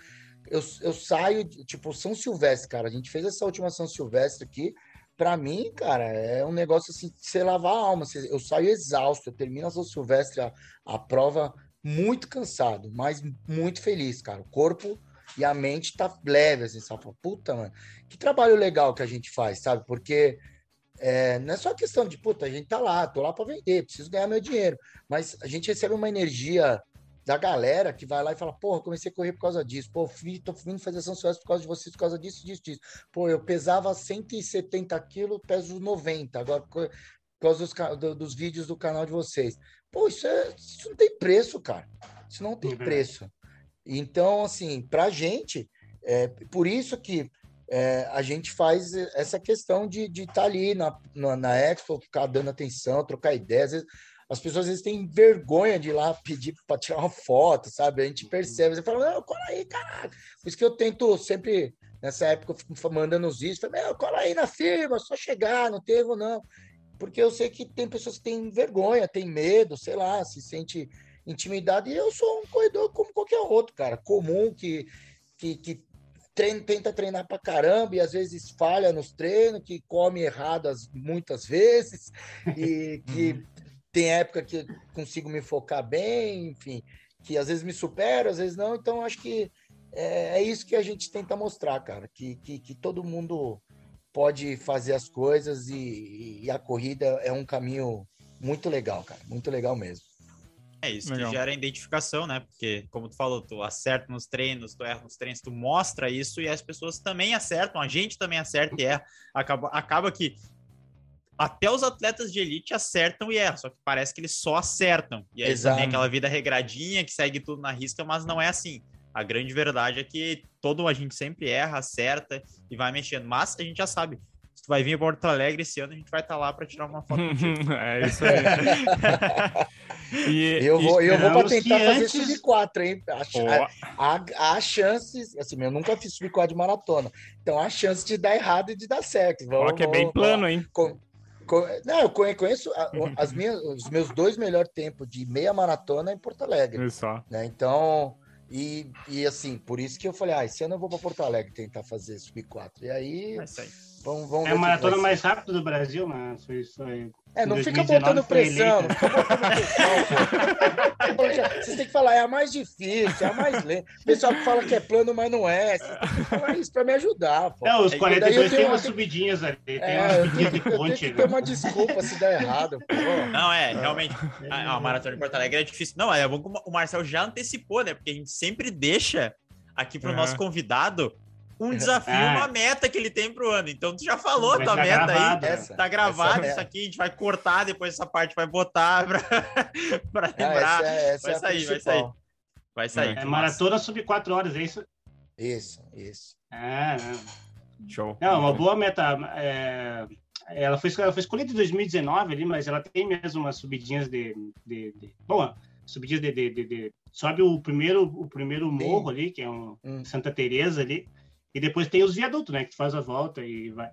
eu, eu, saio, tipo, São Silvestre, cara. A gente fez essa última São Silvestre aqui. Pra mim, cara, é um negócio assim, você lavar a alma. Eu saio exausto, eu termino a São Silvestre, a, a prova, muito cansado, mas muito feliz, cara. O corpo e a mente tá leve, assim, só fala, puta, mano, que trabalho legal que a gente faz, sabe? Porque é, não é só questão de, puta, a gente tá lá, tô lá para vender, preciso ganhar meu dinheiro, mas a gente recebe uma energia da galera que vai lá e fala, porra, comecei a correr por causa disso, pô, fui, tô vindo fazer São Silvestre por causa de vocês, por causa disso, disso, disso. Pô, eu pesava 170 quilos, peso 90, agora por causa dos, do, dos vídeos do canal de vocês. Pô, isso, é, isso não tem preço, cara. Isso não tem preço. Então, assim, para a gente, é por isso que é, a gente faz essa questão de estar tá ali na, na, na, Expo, ficar dando atenção, trocar ideias. Vezes, as pessoas às vezes têm vergonha de ir lá pedir para tirar uma foto, sabe? A gente uhum. percebe, você fala, não, cola aí, caralho. Por isso que eu tento sempre, nessa época, eu fico mandando os vídeos, falei, meu, cola aí na firma, só chegar, não teve não. Porque eu sei que tem pessoas que têm vergonha, têm medo, sei lá, se sente intimidade. E eu sou um corredor como qualquer outro, cara, comum, que, que, que treina, tenta treinar pra caramba e às vezes falha nos treinos, que come erradas muitas vezes, e que uhum. tem época que consigo me focar bem, enfim, que às vezes me supera, às vezes não. Então, acho que é, é isso que a gente tenta mostrar, cara, que, que, que todo mundo pode fazer as coisas e, e, a corrida é um caminho muito legal, cara, muito legal mesmo. É isso Legal. que gera identificação, né? Porque, como tu falou, tu acerta nos treinos, tu erra nos treinos, tu mostra isso e as pessoas também acertam, a gente também acerta e erra. Acaba, acaba que até os atletas de elite acertam e erram, só que parece que eles só acertam. E aí Exato. tem aquela vida regradinha que segue tudo na risca, mas não é assim. A grande verdade é que todo a gente sempre erra, acerta e vai mexendo. Mas a gente já sabe, tu vai vir para Porto Alegre esse ano, a gente vai estar tá lá para tirar uma foto. é isso aí. E, eu vou, eu vou para tentar fazer antes... sub 4, hein? Há, há, chances, assim, eu nunca fiz sub 4 de maratona, então há chance de dar errado e de dar certo. Vamos, que é bem plano, hein? Com, com, não, eu conheço as minhas, os meus dois melhores tempos de meia maratona em Porto Alegre. Isso. Né? Então, e, e assim, por isso que eu falei, ah, esse ano eu vou para Porto Alegre tentar fazer sub 4. E aí. Vamos, vamos é a maratona mais rápida do Brasil, mas foi, foi é, não fica botando pressão, não fica botando pressão, Vocês têm que falar, é a mais difícil, é a mais lenta. O pessoal que fala que é plano, mas não é. Você tem que falar isso para me ajudar, pô. Não, os 42 tem umas subidinhas ali, tem é, umas subidinhas de ponte. Tem que ter uma desculpa se der errado, pô. Não, é, realmente, a, a maratona de Porto Alegre é difícil. Não, é bom que o Marcel já antecipou, né? Porque a gente sempre deixa aqui para o uhum. nosso convidado um desafio, ah. uma meta que ele tem pro ano. Então, tu já falou a tua tá meta gravado, aí. Essa, tá gravado isso aqui, a gente vai cortar, depois essa parte vai botar pra, pra lembrar. essa, é, essa vai, é sair, vai sair, vai sair. É maratona sub 4 horas, é isso? Isso, isso. É, é. Show. É uma boa meta. É, ela, foi, ela foi escolhida em 2019 ali, mas ela tem mesmo umas subidinhas de. de, de bom, subidinhas de, de, de, de, Sobe o primeiro, o primeiro morro ali, que é um hum. Santa Teresa ali. E depois tem os viadutos, né? Que tu faz a volta e vai.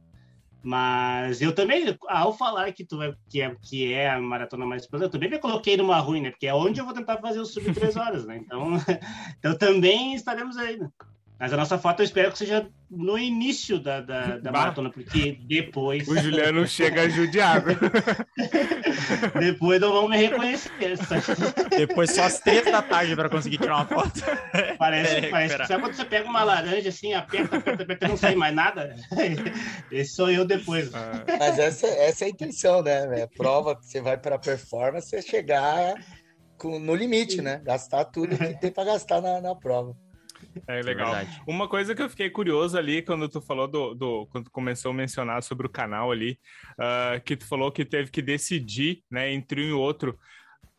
Mas eu também, ao falar que tu vai, que é, que é a maratona mais pesada, eu também me coloquei numa ruim, né? Porque é onde eu vou tentar fazer o sub 3 horas, né? Então, então também estaremos aí, né? Mas a nossa foto eu espero que seja no início da, da, da maratona, porque depois. O Juliano chega judiado. depois não vão me reconhecer. depois só às três da tarde para conseguir tirar uma foto. Parece, é, parece que sabe quando você pega uma laranja assim, aperta, aperta, aperta, não sai mais nada? Esse sou eu depois. Ah. Mas essa, essa é a intenção, né? É prova que você vai para performance, é chegar com, no limite, né? Gastar tudo que tem para gastar na, na prova. É, é legal. É Uma coisa que eu fiquei curioso ali quando tu falou do, do quando começou a mencionar sobre o canal ali, uh, que tu falou que teve que decidir, né, entre um e outro.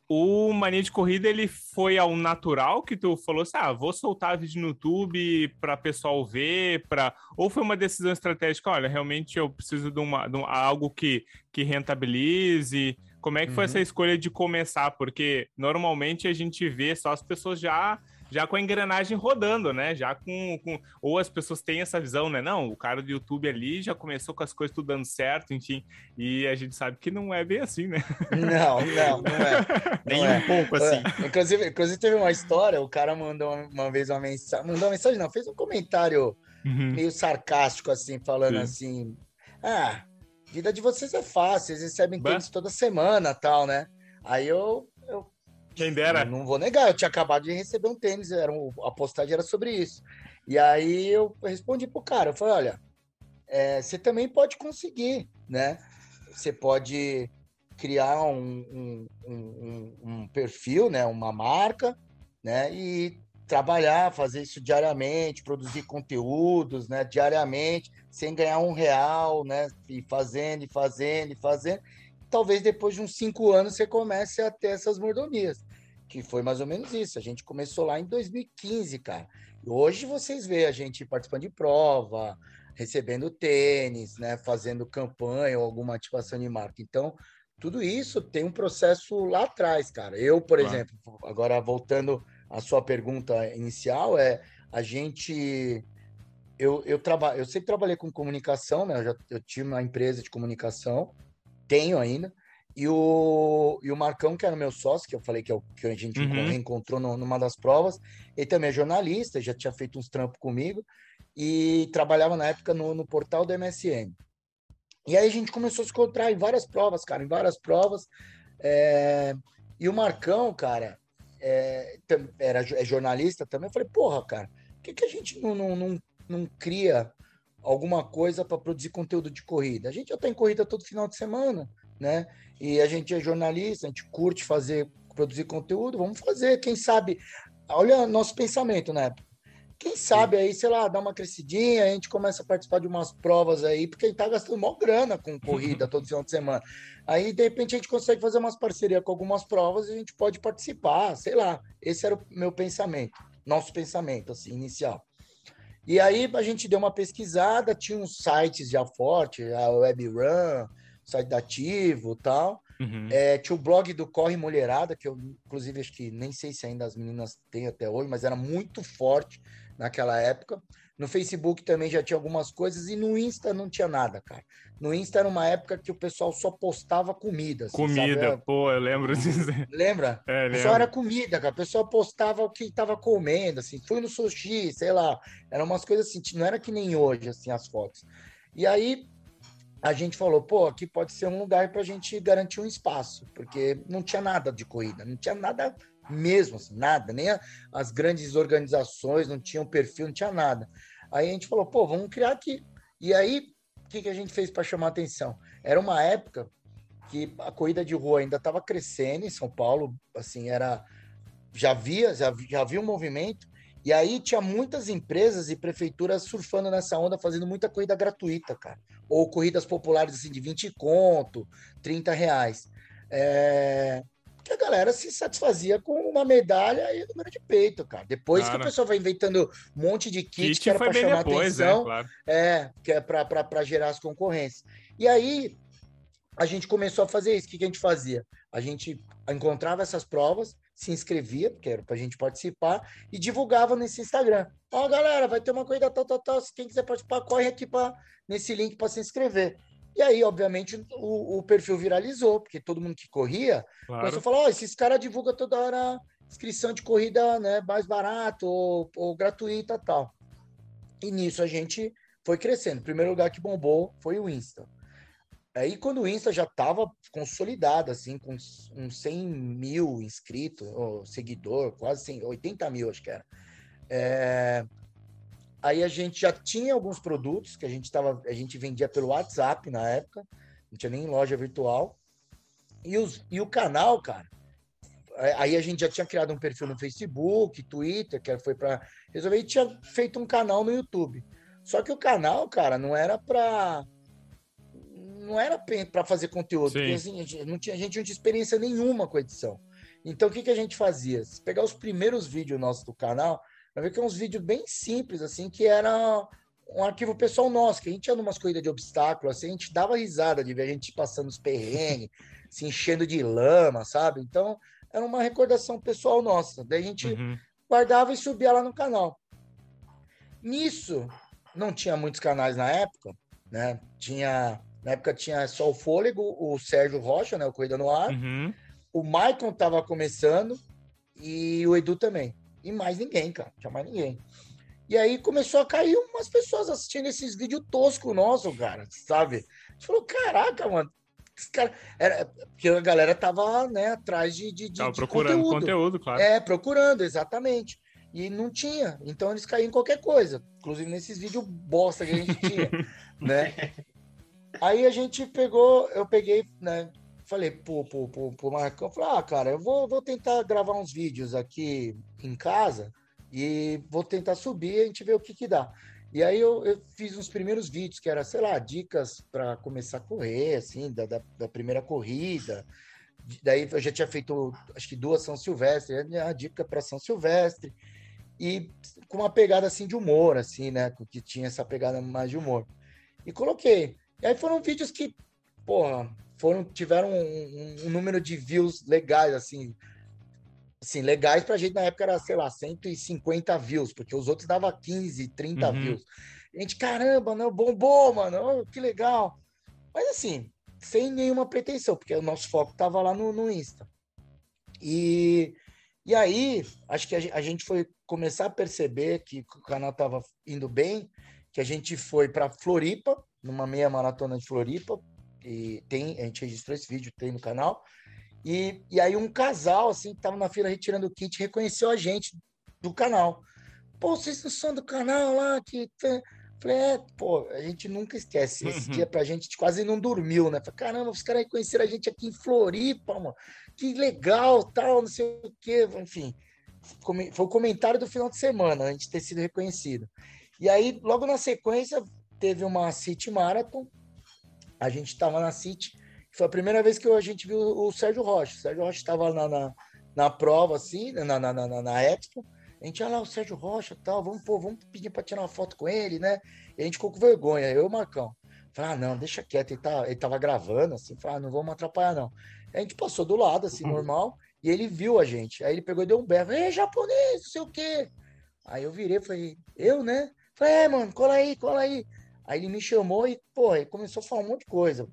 o Mania de Corrida, ele foi ao natural que tu falou assim, ah, vou soltar vídeo no YouTube para pessoal ver, para ou foi uma decisão estratégica, olha, realmente eu preciso de, uma, de algo que, que rentabilize, como é que foi essa uhum. escolha de começar? Porque normalmente a gente vê só as pessoas já já com a engrenagem rodando, né? Já com, com, Ou as pessoas têm essa visão, né? Não, o cara do YouTube ali já começou com as coisas tudo dando certo, enfim. E a gente sabe que não é bem assim, né? Não, não, não é. Nem é. um pouco assim. É. Inclusive, inclusive, teve uma história, o cara mandou uma vez uma mensagem. Mandou uma mensagem, não, fez um comentário uhum. meio sarcástico, assim, falando Sim. assim. Ah, vida de vocês é fácil, vocês recebem tênis toda semana tal, né? Aí eu quem dera. Não, não vou negar, eu tinha acabado de receber um tênis, era um, a postagem era sobre isso. E aí eu respondi pro cara, eu falei, olha, é, você também pode conseguir, né? Você pode criar um, um, um, um, perfil, né? Uma marca, né? E trabalhar, fazer isso diariamente, produzir conteúdos, né? Diariamente, sem ganhar um real, né? E fazendo, e fazendo, e fazendo talvez depois de uns cinco anos você comece a ter essas mordomias, que foi mais ou menos isso. A gente começou lá em 2015, cara. Hoje vocês veem a gente participando de prova, recebendo tênis, né, fazendo campanha ou alguma ativação de marca. Então, tudo isso tem um processo lá atrás, cara. Eu, por claro. exemplo, agora voltando à sua pergunta inicial, é a gente eu, eu, traba, eu sempre trabalhei com comunicação, né? Eu, já, eu tinha uma empresa de comunicação tenho ainda. E o, e o Marcão, que era meu sócio, que eu falei que, é o, que a gente uhum. encontrou no, numa das provas, ele também é jornalista, já tinha feito uns trampos comigo e trabalhava na época no, no portal do MSN. E aí a gente começou a se encontrar em várias provas, cara, em várias provas. É... E o Marcão, cara, é... era é jornalista também. Eu falei, porra, cara, por que, que a gente não, não, não, não cria alguma coisa para produzir conteúdo de corrida. A gente já está em corrida todo final de semana, né? E a gente é jornalista, a gente curte fazer, produzir conteúdo, vamos fazer. Quem sabe, olha nosso pensamento, né? Quem sabe aí, sei lá, dá uma crescidinha, a gente começa a participar de umas provas aí, porque a gente tá gastando maior grana com corrida todo final de semana. Aí, de repente, a gente consegue fazer umas parcerias com algumas provas e a gente pode participar, sei lá. Esse era o meu pensamento, nosso pensamento, assim, inicial. E aí a gente deu uma pesquisada, tinha uns sites já fortes, a WebRun, site da Ativo tal. Uhum. É, tinha o blog do Corre Mulherada, que eu, inclusive, acho que nem sei se ainda as meninas têm até hoje, mas era muito forte naquela época. No Facebook também já tinha algumas coisas e no Insta não tinha nada, cara. No Insta era uma época que o pessoal só postava comida. Assim, comida, sabe? pô, eu lembro disso. Lembra? É, lembro. Só era comida, cara. O pessoal postava o que estava comendo, assim. Fui no sushi, sei lá. Eram umas coisas assim, não era que nem hoje, assim, as fotos. E aí a gente falou, pô, aqui pode ser um lugar para a gente garantir um espaço, porque não tinha nada de corrida, não tinha nada mesmo, assim, nada, nem a, as grandes organizações não tinham perfil, não tinha nada. Aí a gente falou, pô, vamos criar aqui. E aí, o que, que a gente fez para chamar atenção? Era uma época que a corrida de rua ainda estava crescendo em São Paulo, assim, era já via, já, já havia um movimento, e aí tinha muitas empresas e prefeituras surfando nessa onda, fazendo muita corrida gratuita, cara. Ou corridas populares assim de 20 conto, 30 reais. É que a galera se satisfazia com uma medalha e o número de peito, cara. Depois claro. que o pessoal vai inventando um monte de kit, kit que era para chamar depois, atenção, é, claro. é, que é para gerar as concorrências. E aí a gente começou a fazer isso. O que, que a gente fazia? A gente encontrava essas provas, se inscrevia, porque era para a gente participar, e divulgava nesse Instagram. Ó, oh, galera, vai ter uma corrida tal, tal, tal. Se quem quiser participar, corre aqui pra, nesse link para se inscrever. E aí, obviamente, o, o, perfil viralizou, porque todo mundo que corria claro. começou a falar: ó, oh, esses caras divulgam toda hora inscrição de corrida né, mais barato ou, ou gratuita tal. E nisso a gente foi crescendo. O primeiro lugar que bombou foi o Insta. Aí, quando o Insta já estava consolidado, assim, com uns 100 mil inscritos, ou seguidor, quase 100, 80 mil, acho que era. É, Aí a gente já tinha alguns produtos que a gente tava, a gente vendia pelo WhatsApp na época, não tinha nem loja virtual. E, os, e o canal, cara, aí a gente já tinha criado um perfil no Facebook, Twitter, que foi para resolver, e tinha feito um canal no YouTube. Só que o canal, cara, não era para não era para fazer conteúdo, porque assim, a gente não tinha, a gente não tinha experiência nenhuma com edição. Então, o que, que a gente fazia? Se pegar os primeiros vídeos nossos do canal, vai ver que é uns vídeos bem simples, assim, que era um arquivo pessoal nosso, que a gente ia numas corridas de obstáculo, assim, a gente dava risada de ver a gente passando os perrengues, se enchendo de lama, sabe? Então, era uma recordação pessoal nossa. Daí a gente uhum. guardava e subia lá no canal. Nisso, não tinha muitos canais na época, né? Tinha, na época tinha só o Fôlego, o Sérgio Rocha, né? O Corrida no Ar. Uhum. O Maicon tava começando e o Edu também. E mais ninguém, cara. Não tinha mais ninguém. E aí começou a cair umas pessoas assistindo esses vídeos toscos nossos, cara, sabe? A gente falou, caraca, mano, cara, era, porque a galera tava, né, atrás de, de, tava de procurando conteúdo. conteúdo, claro. É, procurando, exatamente. E não tinha. Então eles caíam em qualquer coisa. Inclusive nesses vídeos bosta que a gente tinha, né? Aí a gente pegou, eu peguei, né? Falei pro, pro, pro, pro Marcão, falei, ah, cara, eu vou, vou tentar gravar uns vídeos aqui em casa e vou tentar subir e a gente vê o que que dá. E aí eu, eu fiz uns primeiros vídeos, que era, sei lá, dicas para começar a correr, assim, da, da, da, primeira corrida. Daí eu já tinha feito, acho que duas São Silvestre, a dica para São Silvestre. E com uma pegada, assim, de humor, assim, né? Que tinha essa pegada mais de humor. E coloquei. E aí foram vídeos que, porra, foram, tiveram um, um, um número de views legais, assim, assim, legais pra gente na época era, sei lá, 150 views, porque os outros dava 15, 30 uhum. views. A gente, caramba, não, bombou, mano, oh, que legal. Mas assim, sem nenhuma pretensão, porque o nosso foco tava lá no, no Insta. E, e aí, acho que a, a gente foi começar a perceber que o canal tava indo bem, que a gente foi para Floripa, numa meia maratona de Floripa, e tem, a gente registrou esse vídeo, tem no canal, e, e aí um casal, assim, que tava na fila retirando o kit, reconheceu a gente do canal. Pô, vocês não são do canal lá que... Falei, é, pô, a gente nunca esquece. Esse uhum. dia pra gente, a gente quase não dormiu, né? Falei, caramba, os caras reconheceram a gente aqui em Floripa, mano. Que legal, tal, não sei o quê. Enfim, foi o comentário do final de semana, a gente ter sido reconhecido. E aí, logo na sequência, teve uma City Marathon. A gente tava na City foi a primeira vez que a gente viu o Sérgio Rocha. O Sérgio Rocha estava na, na, na, prova, assim, na, na, na, na Expo. A gente, olha lá, o Sérgio Rocha tal, vamos, pô, vamos pedir para tirar uma foto com ele, né? E a gente ficou com vergonha, eu e o Marcão. Falei, ah, não, deixa quieto, ele, tá, ele tava gravando, assim, falei, ah, não vamos atrapalhar, não. a gente passou do lado, assim, uhum. normal, e ele viu a gente. Aí ele pegou e deu um berro, ei, japonês, não sei o quê. Aí eu virei, falei, eu, né? Falei, é, mano, cola aí, cola aí. Aí ele me chamou e, pô, ele começou a falar um monte de coisa.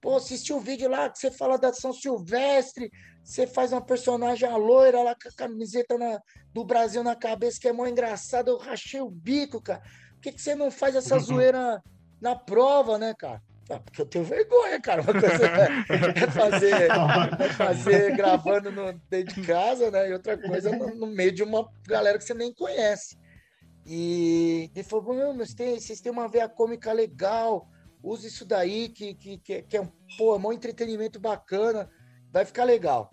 Pô, assisti um vídeo lá que você fala da São Silvestre, você faz uma personagem loira lá com a camiseta na, do Brasil na cabeça, que é mó engraçado. Eu rachei o bico, cara. Por que, que você não faz essa zoeira na prova, né, cara? Ah, porque eu tenho vergonha, cara. Uma coisa é, é fazer, é fazer gravando no, dentro de casa, né? E outra coisa no, no, meio de uma galera que você nem conhece. E ele falou: Não, mas tem, vocês têm uma veia cômica legal use isso daí, que, que, que, é um, pô, é um entretenimento bacana, vai ficar legal.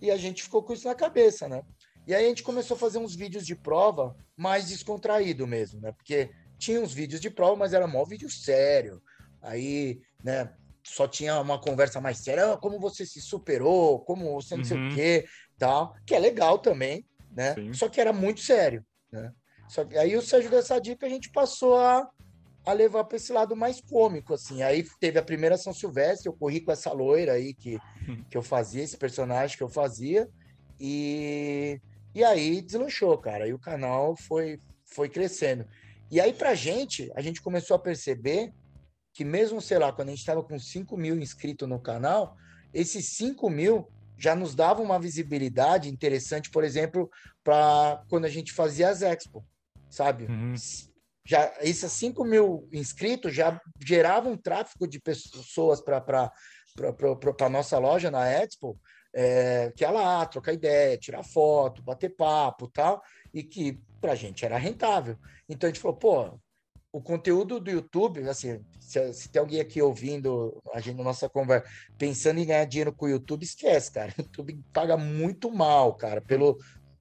E a gente ficou com isso na cabeça, né? E aí a gente começou a fazer uns vídeos de prova mais descontraído mesmo, né? Porque tinha uns vídeos de prova, mas era mó vídeo sério. Aí, né, só tinha uma conversa mais séria, ah, como você se superou, como você não uhum. sei o uhum. quê, tal, que é legal também, né? Sim. Só que era muito sério, né? Só que aí o Sérgio dessa dica a gente passou a a levar para esse lado mais cômico, assim. Aí teve a primeira São Silvestre, eu corri com essa loira aí que, que eu fazia, esse personagem que eu fazia, e, e aí deslanchou, cara. E o canal foi, foi crescendo. E aí, pra gente, a gente começou a perceber que mesmo, sei lá, quando a gente estava com 5 mil inscritos no canal, esses 5 mil já nos davam uma visibilidade interessante, por exemplo, para quando a gente fazia as expo, sabe? Uhum já esses 5 mil inscritos já geravam tráfego de pessoas para a nossa loja na Expo, é, que ela lá, trocar ideia, tirar foto, bater papo tal, e que para a gente era rentável. Então a gente falou, pô, o conteúdo do YouTube, assim, se, se, tem alguém aqui ouvindo a gente na nossa conversa, pensando em ganhar dinheiro com o YouTube, esquece, cara. O YouTube paga muito mal, cara, pelo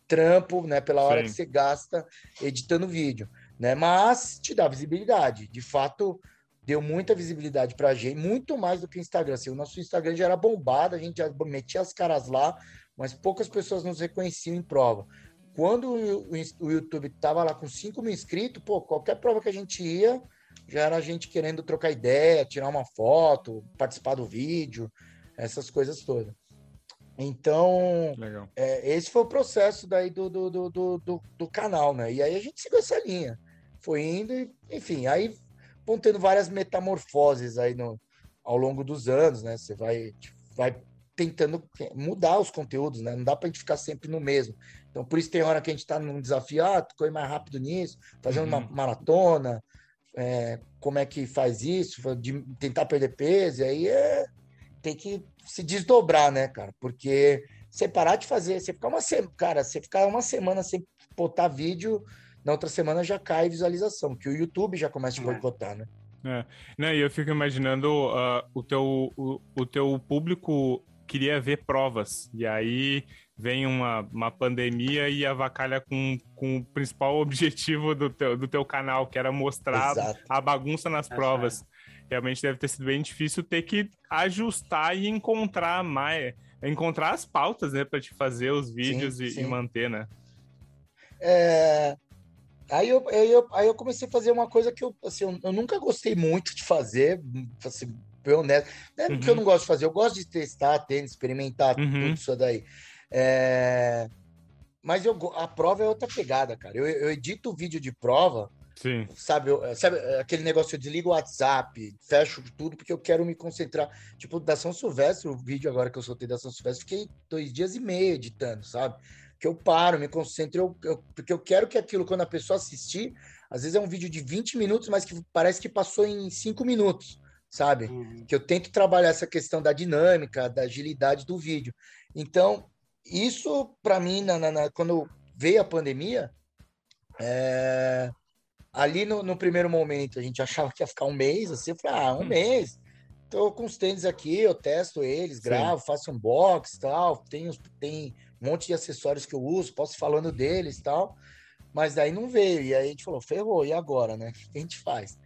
trampo, né, pela hora Sim. que você gasta editando vídeo né? Mas te dá visibilidade. De fato, deu muita visibilidade para a gente, muito mais do que o Instagram. Assim, o nosso Instagram já era bombado, a gente já metia as caras lá mas poucas pessoas nos reconheciam em prova. Quando o, o YouTube tava lá com 5 mil inscritos, pô, qualquer prova que a gente ia, já era a gente querendo trocar ideia, tirar uma foto, participar do vídeo, essas coisas todas. Então, é, esse foi o processo daí do, do, do, do, do canal, né? E aí a gente seguiu essa linha. Foi indo, e, enfim, aí vão tendo várias metamorfoses aí no, ao longo dos anos, né? Você vai, vai tentando mudar os conteúdos, né? Não dá para a gente ficar sempre no mesmo. Então, por isso tem hora que a gente está num desafio, ah, correr mais rápido nisso, fazendo uhum. uma maratona, é, como é que faz isso, de tentar perder peso, e aí é, tem que se desdobrar, né, cara? Porque você parar de fazer, você ficar uma semana, cara, você ficar uma semana sem botar vídeo, na outra semana já cai visualização, que o YouTube já começa a é. boicotar, né? É. Não, e eu fico imaginando uh, o, teu, o, o teu público queria ver provas, e aí vem uma, uma pandemia e avacalha com, com o principal objetivo do teu, do teu canal, que era mostrar Exato. a bagunça nas provas. Realmente deve ter sido bem difícil ter que ajustar e encontrar mais, encontrar as pautas, né, para te fazer os vídeos sim, e, sim. e, manter, né? É, Aí eu, aí, eu, aí eu comecei a fazer uma coisa que eu, assim, eu, eu nunca gostei muito de fazer, assim, bem honesto. Não é uhum. que eu não gosto de fazer, eu gosto de testar, tênis, experimentar uhum. tudo isso daí. É... Mas eu, a prova é outra pegada, cara. Eu, eu edito o vídeo de prova, Sim. Sabe, eu, sabe aquele negócio, eu desligo o WhatsApp, fecho tudo, porque eu quero me concentrar. Tipo, da São Silvestre, o vídeo agora que eu soltei da São Silvestre, fiquei dois dias e meio editando, sabe? que eu paro, me concentro, eu, eu, porque eu quero que aquilo, quando a pessoa assistir, às vezes é um vídeo de 20 minutos, mas que parece que passou em 5 minutos, sabe? Uhum. Que eu tento trabalhar essa questão da dinâmica, da agilidade do vídeo. Então, isso, para mim, na, na, na, quando veio a pandemia, é... ali no, no, primeiro momento, a gente achava que ia ficar um mês, assim, eu falei, ah, um hum. mês. Tô com os tênis aqui, eu testo eles, gravo, Sim. faço um box tal, tem, tem um monte de acessórios que eu uso, posso falando deles e tal, mas daí não veio. E aí a gente falou, ferrou, e agora, né? O que a gente faz?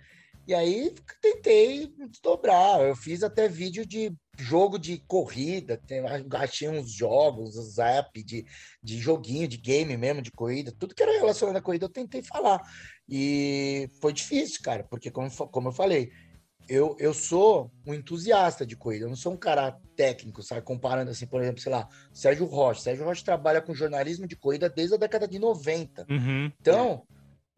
E aí tentei desdobrar. Eu fiz até vídeo de jogo de corrida, tem, achei uns jogos, uns app de, de joguinho, de game mesmo, de corrida, tudo que era relacionado à corrida eu tentei falar. E foi difícil, cara, porque como, como eu falei, eu, eu sou um entusiasta de corrida, eu não sou um cara técnico, sabe? Comparando assim, por exemplo, sei lá, Sérgio Rocha. Sérgio Rocha trabalha com jornalismo de corrida desde a década de 90. Uhum. Então,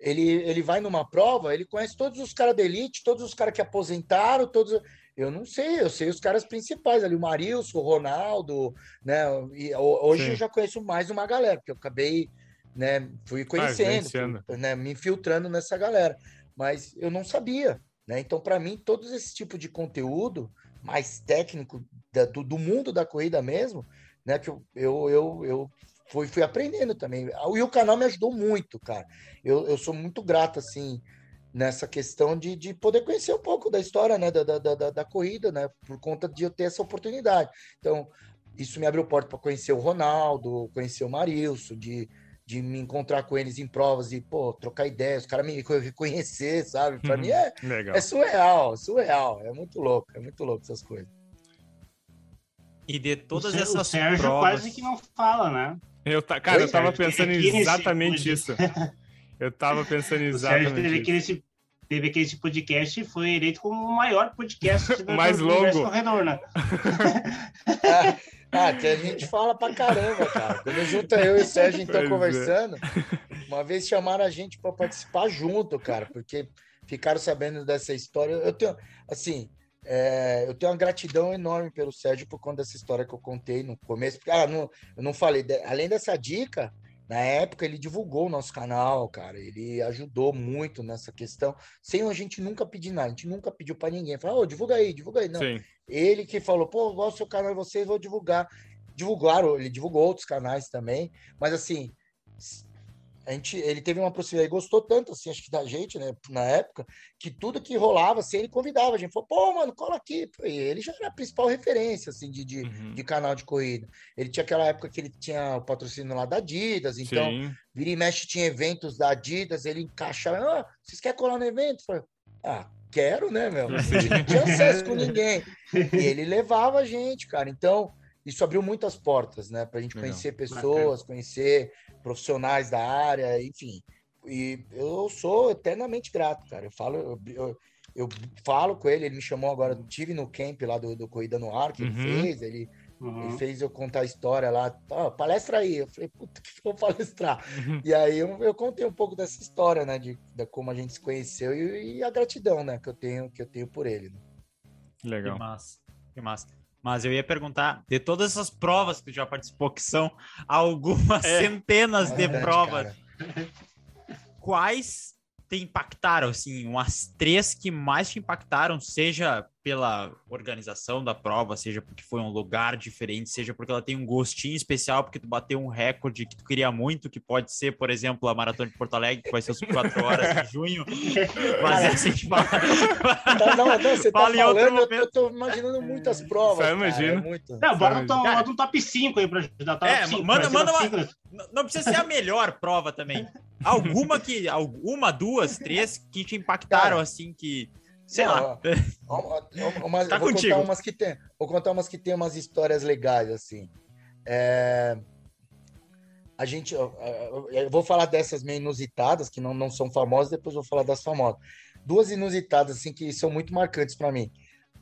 ele, ele vai numa prova, ele conhece todos os caras da elite, todos os caras que aposentaram, todos. Eu não sei, eu sei os caras principais ali, o Marilson, o Ronaldo, né? E hoje Sim. eu já conheço mais uma galera, porque eu acabei, né? Fui conhecendo, fui, né, me infiltrando nessa galera. Mas eu não sabia. Né? Então, para mim, todos esse tipo de conteúdo mais técnico da, do, do, mundo da corrida mesmo, né? Que eu, eu, eu, eu fui, fui aprendendo também. E o canal me ajudou muito, cara. Eu, eu sou muito grato, assim, nessa questão de, de poder conhecer um pouco da história, né? Da, da, da, da corrida, né? Por conta de eu ter essa oportunidade. Então, isso me abriu porta para conhecer o Ronaldo, conhecer o Marilson, de de me encontrar com eles em provas e, pô, trocar ideias, os caras me reconhecer, sabe? Para mim é, é surreal, surreal, é muito louco, é muito louco essas coisas. E de todas essas o Sérgio provas... quase que não fala, né? Eu tá, cara, Oi, eu tava Sérgio, pensando exatamente isso. Eu tava pensando exatamente o Sérgio teve isso. teve aquele podcast e foi eleito como o maior podcast do mais longo. Corredor, né? Ah, que a gente fala pra caramba, cara. Quando junta eu e o Sérgio então pois é. conversando, é. uma vez chamaram a gente para participar junto, cara, porque ficaram sabendo dessa história. Eu tenho, assim, é, eu tenho uma gratidão enorme pelo Sérgio por conta dessa história que eu contei no começo. Ah, não, eu não falei, além dessa dica, na época, ele divulgou o nosso canal, cara. Ele ajudou muito nessa questão, sem a gente nunca pedir nada. A gente nunca pediu para ninguém. Falou, oh, divulga aí, divulga aí. Não. Sim. Ele que falou, pô, gosto do seu canal vocês, vou divulgar. Divulgaram, ele divulgou outros canais também. Mas assim, a gente, ele teve uma proximidade, gostou tanto, assim, acho que da gente, né, na época, que tudo que rolava, assim, ele convidava, a gente falou, pô, mano, cola aqui. E ele já era a principal referência, assim, de, de, uhum. de, canal de corrida. Ele tinha aquela época que ele tinha o patrocínio lá da Adidas, então, Sim. vira e mexe tinha eventos da Adidas, ele encaixava, ah, vocês querem colar no evento? Eu falei, ah, quero, né, meu? Ele não tinha acesso com ninguém. E ele levava a gente, cara. Então, isso abriu muitas portas, né? Para a gente Legal. conhecer pessoas, Bacana. conhecer profissionais da área, enfim. E eu sou eternamente grato, cara. Eu falo, eu, eu, eu falo com ele, ele me chamou agora, tive no camp lá do, do Corrida no Ar, que uhum. ele fez, ele, uhum. ele fez eu contar a história lá, oh, palestra aí. Eu falei, puta, que vou palestrar? Uhum. E aí eu, eu, contei um pouco dessa história, né, de, de como a gente se conheceu e, e, a gratidão, né, que eu tenho, que eu tenho por ele. Né? Legal. Que massa, que massa. Mas eu ia perguntar, de todas essas provas que tu já participou, que são algumas é. centenas é de verdade, provas, cara. quais te impactaram, assim, umas três que mais te impactaram, seja pela organização da prova, seja porque foi um lugar diferente, seja porque ela tem um gostinho especial, porque tu bateu um recorde que tu queria muito, que pode ser, por exemplo, a Maratona de Porto Alegre, que vai ser os 4 horas de junho. Mas essa a gente fala. Não, não, não você tá fala tá falando, eu, eu tô imaginando muitas provas. Só imagina. É muito... Não, bora um, um top 5 aí pra ajudar. Top é, 5, manda, manda uma... Não precisa ser a melhor prova também. Alguma que. Alguma, duas, três que te impactaram, Cara, assim, que Sei lá. Uma, tá vou contigo. contar umas que tem, vou contar umas que tem umas histórias legais assim. É, a gente, eu vou falar dessas meio inusitadas que não, não são famosas, depois vou falar das famosas. Duas inusitadas assim que são muito marcantes para mim.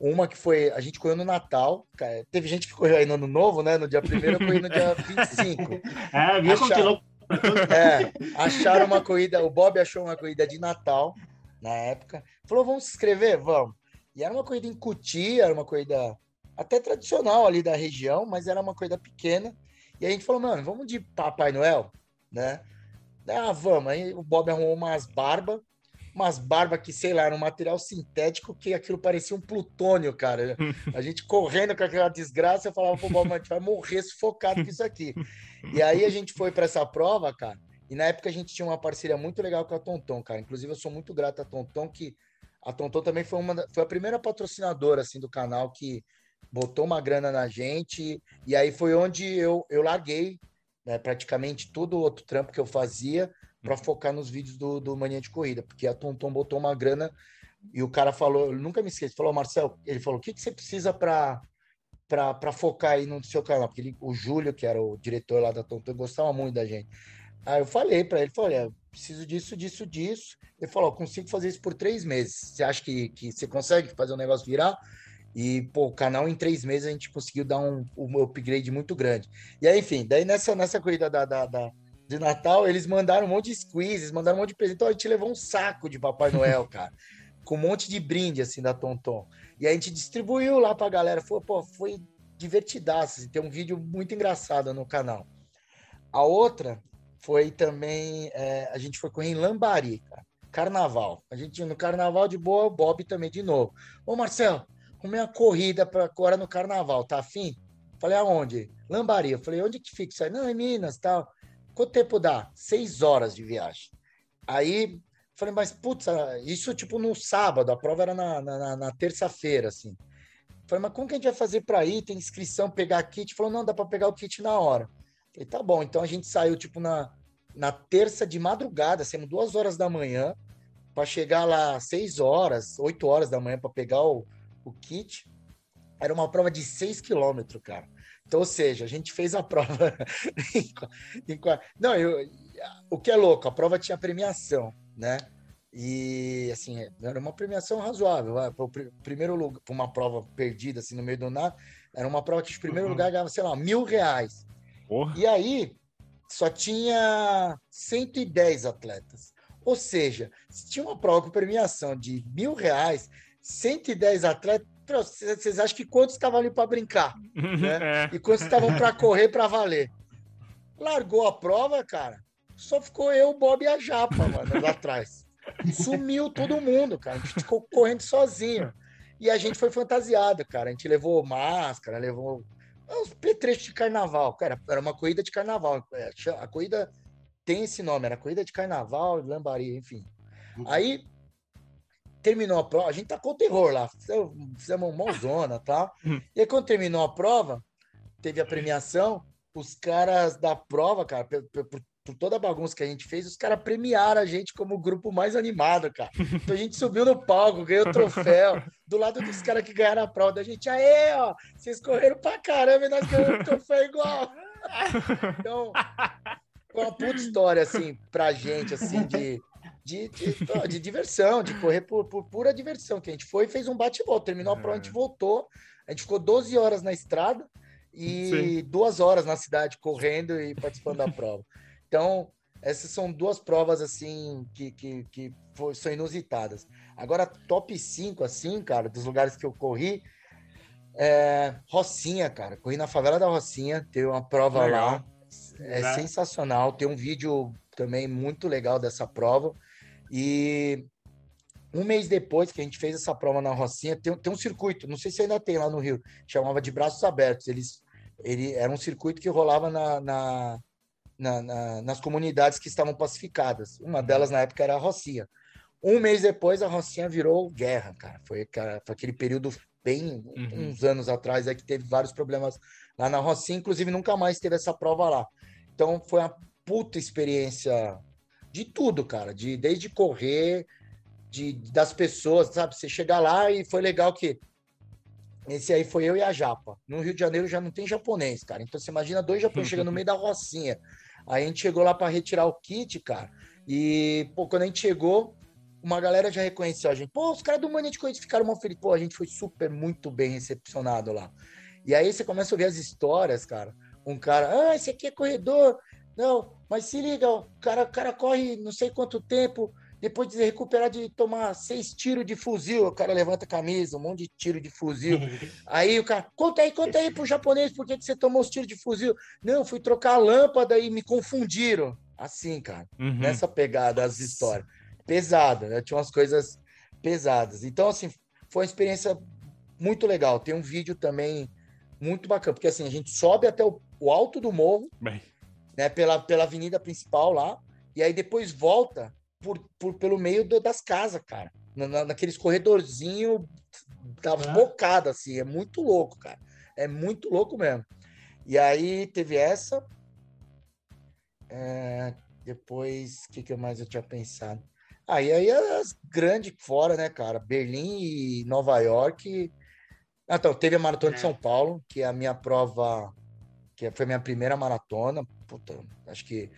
Uma que foi, a gente correu no Natal, cara, teve gente que correu aí no Ano Novo, né? No dia primeiro, eu corri no dia 25. É, viu como que louco? É, acharam uma corrida, o Bob achou uma corrida de Natal na época. Falou, vamos se inscrever? Vamos. E era uma corrida em Cutia, era uma corrida até tradicional ali da região, mas era uma corrida pequena. E a gente falou, mano, vamos de Papai Noel, né? Ah, vamos. Aí o Bob arrumou umas barbas, umas barbas que, sei lá, era um material sintético que aquilo parecia um plutônio, cara. A gente correndo com aquela desgraça, eu falava pro Bob, a gente vai morrer sufocado com isso aqui. E aí a gente foi para essa prova, cara, e na época a gente tinha uma parceria muito legal com a Tonton, cara. Inclusive, eu sou muito grato a Tonton, que a Tonton também foi uma foi a primeira patrocinadora assim do canal que botou uma grana na gente. E aí foi onde eu, eu larguei né, praticamente todo o outro trampo que eu fazia para uhum. focar nos vídeos do, do Mania de Corrida, porque a Tonton botou uma grana e o cara falou, eu nunca me esqueço, falou, Marcel, ele falou, o que, que você precisa para para focar aí no seu canal? Porque ele, o Júlio, que era o diretor lá da Tonton, gostava muito da gente. Aí eu falei para ele, falei, preciso disso, disso, disso. Ele falou, consigo fazer isso por três meses. Você acha que, que você consegue fazer o negócio virar? E, pô, o canal em três meses a gente conseguiu dar um, um upgrade muito grande. E aí, enfim, daí nessa, nessa corrida da, da, da de Natal, eles mandaram um monte de squeezes, mandaram um monte de presente. Então a gente levou um saco de Papai Noel, cara, com um monte de brinde, assim, da Tonton. E a gente distribuiu lá pra galera. Foi, pô, foi divertidaço. Assim, tem um vídeo muito engraçado no canal. A outra foi também. É, a gente foi correr em Lambari. Carnaval. A gente no carnaval de boa, o Bob também de novo. Ô, Marcelo, arrumei uma corrida para agora no carnaval, tá afim? Falei, aonde? Lambari. Eu falei, onde que fica isso aí? Não, em Minas tal. Quanto tempo dá? Seis horas de viagem. Aí, falei, mas putz, isso tipo no sábado, a prova era na, na, na terça-feira, assim. Falei, mas como que a gente vai fazer para ir? Tem inscrição, pegar kit? Falou, não, dá para pegar o kit na hora. Falei, tá bom. Então a gente saiu, tipo, na, na terça de madrugada, saímos duas horas da manhã, para chegar lá seis horas, oito horas da manhã para pegar o, o kit. Era uma prova de seis quilômetros, cara. Então, ou seja, a gente fez a prova. em, em, não, eu, o que é louco, a prova tinha premiação, né? E assim, era uma premiação razoável. Para o primeiro lugar, para uma prova perdida assim no meio do nada, era uma prova que o primeiro uhum. lugar ganhava, sei lá, mil reais. Porra. E aí, só tinha 110 atletas. Ou seja, se tinha uma prova com premiação de mil reais, 110 atletas, vocês acham que quantos estavam ali para brincar? Né? É. E quantos estavam para correr para valer? Largou a prova, cara. Só ficou eu, Bob e a Japa, mano, lá atrás. Sumiu todo mundo, cara. A gente ficou correndo sozinho. E a gente foi fantasiado, cara. A gente levou máscara, levou é os petrechos de carnaval, cara, era uma corrida de carnaval. É, a corrida tem esse nome, era corrida de carnaval, lambari, enfim. Uhum. Aí terminou a prova, a gente tacou o terror lá, fizemos uma mãozona tal. Uhum. E aí, quando terminou a prova, teve a premiação, os caras da prova, cara, por, por, por toda a bagunça que a gente fez, os caras premiaram a gente como o grupo mais animado, cara. Então a gente subiu no palco, ganhou o troféu, do lado dos caras que ganharam a prova da gente. Aê, ó, vocês correram pra caramba e nós ganhamos o troféu igual. Então, foi uma puta história, assim, pra gente, assim, de, de, de, de diversão, de correr por, por, pura diversão, que a gente foi e fez um bate-volta. Terminou a prova, a gente é. voltou, a gente ficou 12 horas na estrada e Sim. duas horas na cidade correndo e participando da prova. Então, essas são duas provas, assim, que, que, que foi, são inusitadas. Agora, top 5, assim, cara, dos lugares que eu corri, é, Rocinha, cara. Corri na favela da Rocinha, teve uma prova Legal. lá. É é. sensacional. Tem um vídeo também muito legal dessa prova. E um mês depois que a gente fez essa prova na Rocinha, tem, tem um circuito, não sei se ainda tem lá no Rio, chamava de Braços Abertos. Eles, ele era um circuito que rolava na, na, na, na nas comunidades que estavam pacificadas. Uma delas na época era a Rocinha. Um mês depois, a Rocinha virou guerra, cara. Foi, foi aquele período bem uhum. uns anos atrás é que teve vários problemas lá na Rocinha, inclusive nunca mais teve essa prova lá. Então foi uma puta experiência de tudo, cara, de desde correr, de das pessoas, sabe? Você chegar lá e foi legal que esse aí foi eu e a Japa. No Rio de Janeiro já não tem japonês, cara. Então você imagina dois japoneses chegando no meio da Rocinha. Aí a gente chegou lá para retirar o kit, cara. E pô, quando a gente chegou, uma galera já reconheceu a gente. Pô, os caras do Mania de Corrida ficaram mal felizes. Pô, a gente foi super, muito bem recepcionado lá. E aí você começa a ouvir as histórias, cara. Um cara, ah, esse aqui é corredor. Não, mas se liga, o cara, o cara corre não sei quanto tempo, depois de recuperar de tomar seis tiros de fuzil, o cara levanta a camisa, um monte de tiro de fuzil. aí o cara, conta aí, conta aí pro japonês por que, que você tomou os tiros de fuzil. Não, fui trocar a lâmpada e me confundiram. Assim, cara, uhum. nessa pegada, as histórias pesada, né? Tinha umas coisas pesadas. Então, assim, foi uma experiência muito legal. Tem um vídeo também muito bacana, porque assim, a gente sobe até o, o alto do morro, Bem. né? Pela, pela avenida principal lá, e aí depois volta por, por pelo meio do, das casas, cara. Na, naqueles corredorzinho da ah. bocada, assim. É muito louco, cara. É muito louco mesmo. E aí teve essa. É, depois, o que, que mais eu tinha pensado? Aí aí as grandes fora, né, cara? Berlim e Nova York. Ah, então, teve a Maratona é. de São Paulo, que é a minha prova, que foi a minha primeira maratona. Puta, acho que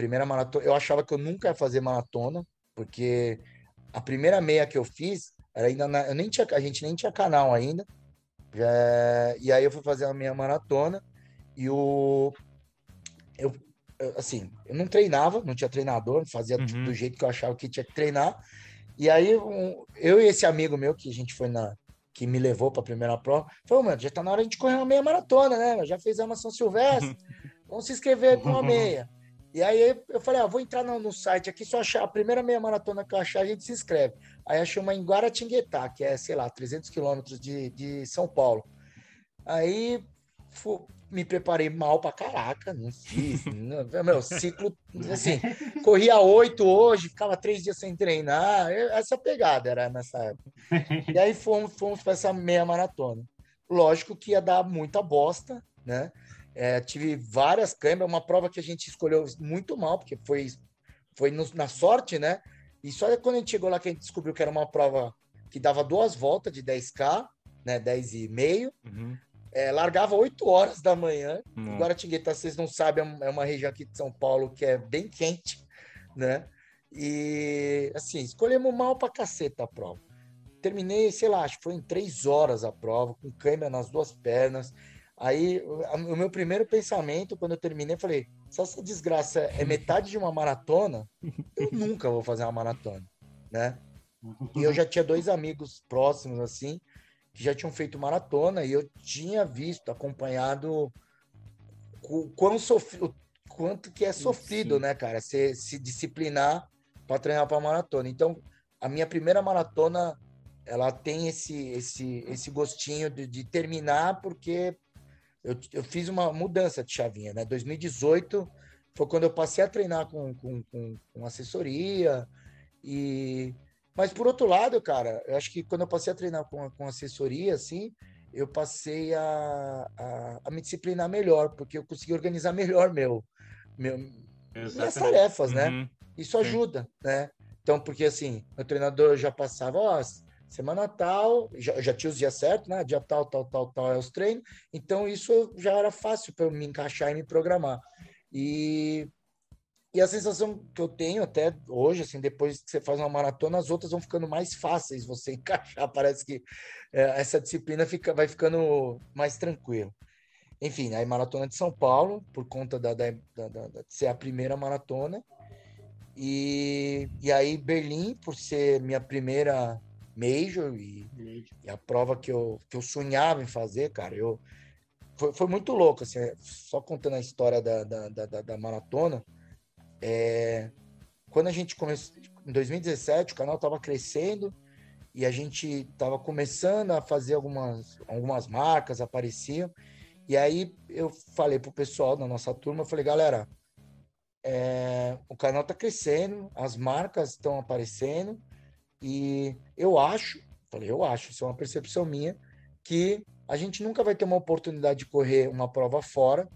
primeira maratona. Eu achava que eu nunca ia fazer maratona, porque a primeira meia que eu fiz era ainda na, eu nem tinha, a gente nem tinha canal ainda. É, e aí eu fui fazer a minha maratona e o eu assim, eu não treinava, não tinha treinador, fazia uhum. do jeito que eu achava que tinha que treinar. E aí, um, eu e esse amigo meu, que a gente foi na. que me levou para a primeira prova, falou, mano, já tá na hora de correr uma meia maratona, né? Já fez a São Silvestre, vamos se inscrever com uma meia. E aí eu falei, ah, vou entrar no, no, site aqui, só achar a primeira meia maratona que eu achar, a gente se inscreve. Aí achei uma em Guaratinguetá, que é, sei lá, 300 quilômetros de, de São Paulo. Aí me preparei mal pra caraca, não fiz. não, meu ciclo, assim, corria oito hoje, ficava três dias sem treinar. Essa pegada era nessa época. E aí fomos, fomos para essa meia maratona. Lógico que ia dar muita bosta, né? É, tive várias câmeras, uma prova que a gente escolheu muito mal, porque foi, foi no, na sorte, né? E só quando a gente chegou lá que a gente descobriu que era uma prova que dava duas voltas de 10K, né? 10 e meio. Uhum. É, largava 8 horas da manhã. Hum. Guaratinguetá, vocês não sabem, é, é uma região aqui de São Paulo que é bem quente, né? E assim, escolhemos mal pra caceta a prova. Terminei, sei lá, acho que foi em três horas a prova, com câmera nas duas pernas. Aí, o meu primeiro pensamento, quando eu terminei, eu falei: se essa desgraça é metade de uma maratona, eu nunca vou fazer uma maratona, né? E eu já tinha dois amigos próximos, assim, que já tinham feito maratona e eu tinha visto, acompanhado o quão sofri, o quanto que é sofrido, Sim. né, cara, se, se disciplinar para treinar para maratona. Então, a minha primeira maratona, ela tem esse esse esse gostinho de, de terminar porque eu, eu fiz uma mudança de chavinha, né? 2018 foi quando eu passei a treinar com, com, com, com assessoria e mas por outro lado, cara, eu acho que quando eu passei a treinar com, com assessoria, assim, eu passei a, a, a, me disciplinar melhor, porque eu consegui organizar melhor meu, meu, Exatamente. minhas tarefas, né? Uhum. Isso ajuda, Sim. né? Então, porque assim, o treinador já passava, ó, semana tal, já, já tinha os dias certos, né? Dia tal, tal, tal, tal é os treinos. Então, isso já era fácil para eu me encaixar e me programar. E, e a sensação que eu tenho até hoje, assim, depois que você faz uma maratona, as outras vão ficando mais fáceis você encaixar. Parece que é, essa disciplina fica, vai ficando mais tranquilo. Enfim, aí maratona de São Paulo, por conta da, da, da, da de ser a primeira maratona. E, e aí Berlim, por ser minha primeira major e, e, a prova que eu, que eu sonhava em fazer, cara, eu foi, foi muito louco, assim, só contando a história da, da, da, da maratona, é, quando a gente começou, em 2017, o canal estava crescendo e a gente estava começando a fazer algumas, algumas marcas, apareciam, e aí eu falei pro pessoal da nossa turma, eu falei, galera, é, o canal está crescendo, as marcas estão aparecendo e eu acho, falei, eu acho, isso é uma percepção minha, que a gente nunca vai ter uma oportunidade de correr uma prova fora,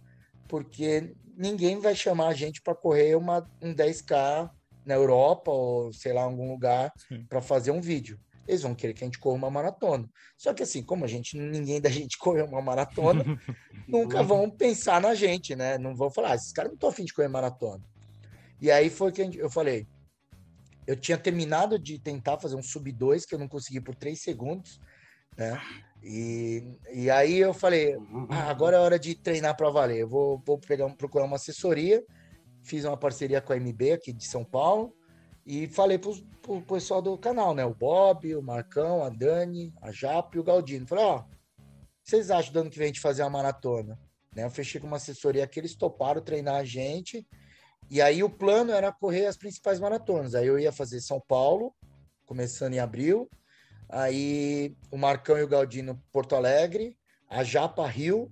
porque ninguém vai chamar a gente para correr uma, um 10K na Europa ou sei lá, em algum lugar para fazer um vídeo eles vão querer que a gente corra uma maratona. Só que assim, como a gente, ninguém da gente correu uma maratona, nunca vão pensar na gente, né? Não vão falar, ah, esses caras não estão afim de correr maratona. E aí foi que eu falei, eu tinha terminado de tentar fazer um sub 2 que eu não consegui por 3 segundos, né? E, e aí eu falei, ah, agora é hora de treinar para valer. Eu vou, vou pegar, procurar uma assessoria. Fiz uma parceria com a MB aqui de São Paulo e falei pro, pro pessoal do canal, né? O Bob, o Marcão, a Dani, a Jap e o Galdino. Falei, ó, vocês acham do ano que vem de fazer uma maratona? Né? Eu fechei com uma assessoria que eles toparam treinar a gente. E aí o plano era correr as principais maratonas. Aí eu ia fazer São Paulo, começando em abril. Aí o Marcão e o Galdino Porto Alegre, a Japa Rio,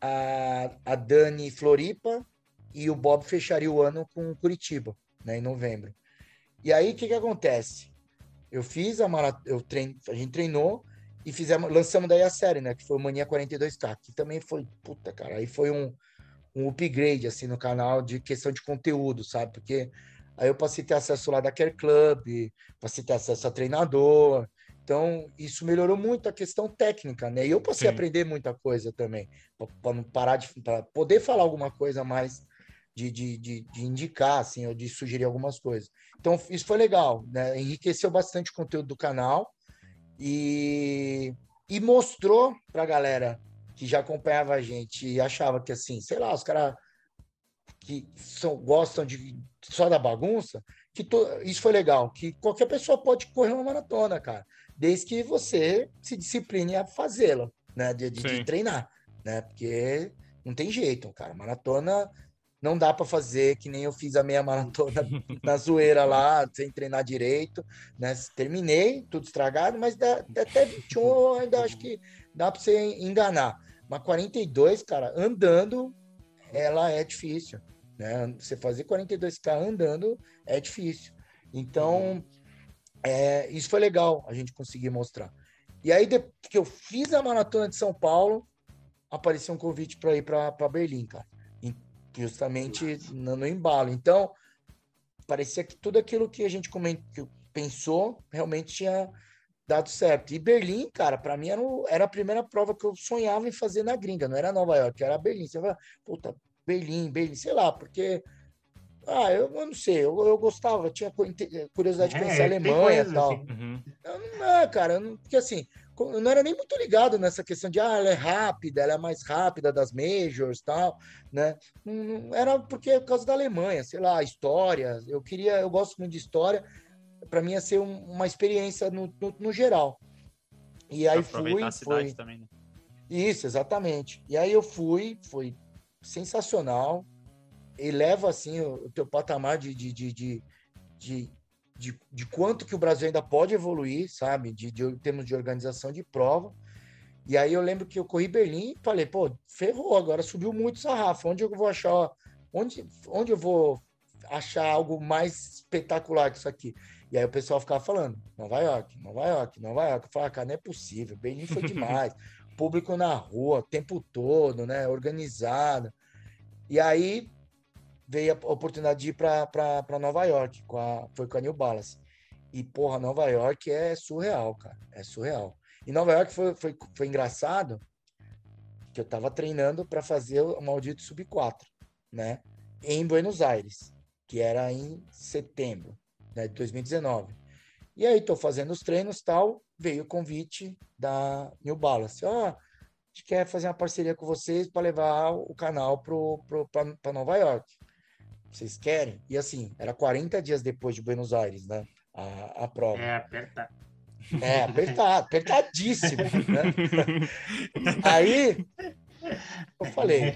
a, a Dani Floripa e o Bob fecharia o ano com Curitiba, né, em novembro. E aí, o que que acontece? Eu fiz a maratona, eu trein, a gente treinou e fizemos, lançamos daí a série, né? Que foi o Mania 42K, que também foi, puta, cara, aí foi um, um upgrade, assim, no canal de questão de conteúdo, sabe? Porque aí eu passei a ter acesso lá da Care Club, passei a ter acesso a treinador, então, isso melhorou muito a questão técnica, né? E eu passei Sim. a aprender muita coisa também, para não parar de. para poder falar alguma coisa mais de, de, de, de, indicar, assim, ou de sugerir algumas coisas. Então, isso foi legal, né? Enriqueceu bastante o conteúdo do canal e, e mostrou para a galera que já acompanhava a gente e achava que, assim, sei lá, os caras que são, gostam de só da bagunça, que to, isso foi legal, que qualquer pessoa pode correr uma maratona, cara, desde que você se discipline a fazê-la, né? De, de, de treinar, né? Porque não tem jeito, cara. Maratona não dá para fazer que nem eu fiz a meia maratona na zoeira lá, sem treinar direito, né? Terminei, tudo estragado, mas dá, até 21 eu ainda acho que dá para você enganar. Mas 42, cara, andando, ela é difícil, né? Você fazer 42k andando é difícil. Então, é, isso foi legal a gente conseguir mostrar. E aí, depois que eu fiz a maratona de São Paulo, apareceu um convite para ir para Berlim, cara justamente no, no, embalo. Então, parecia que tudo aquilo que a gente comentou, pensou realmente tinha dado certo. E Berlim, cara, para mim era, era, a primeira prova que eu sonhava em fazer na gringa, não era Nova York, era Berlim. Você fala, puta, Berlim, Berlim, sei lá, porque. Ah, eu, eu não sei, eu, eu gostava, eu tinha curiosidade de é, conhecer a Alemanha e tal. Assim. Uhum. não, é, cara, não, porque assim, eu não era nem muito ligado nessa questão de ah, ela é rápida, ela é mais rápida das majors tal, né? Não, era porque por causa da Alemanha, sei lá, história. Eu queria, eu gosto muito de história. Para mim ia ser um, uma experiência no, no, no, geral. E aí fui, a foi... também, né? Isso, exatamente. E aí eu fui, foi sensacional. Eleva assim o, o teu patamar de, de, de, de, de de, de quanto que o Brasil ainda pode evoluir, sabe? De, de termos de organização de prova. E aí eu lembro que eu corri Berlim e falei, pô, ferrou, agora subiu muito sarrafo. Onde eu vou achar. Onde, onde eu vou achar algo mais espetacular que isso aqui? E aí o pessoal ficava falando, Nova York, Nova York, Nova York. Eu falei, ah, cara, não é possível, Berlim foi demais. Público na rua, o tempo todo, né? Organizado. E aí veio a oportunidade de ir para Nova York, com a, foi com a New Balance. E, porra, Nova York é surreal, cara. É surreal. E Nova York foi, foi, foi engraçado, que eu tava treinando para fazer o maldito Sub 4, né? Em Buenos Aires, que era em setembro né, de 2019. E aí tô fazendo os treinos tal, veio o convite da New Balance. Ó, oh, a gente quer fazer uma parceria com vocês para levar o canal para Nova York. Vocês querem? E assim, era 40 dias depois de Buenos Aires, né? A, a prova. É, apertado. É, apertado, apertadíssimo. Né? Aí eu falei,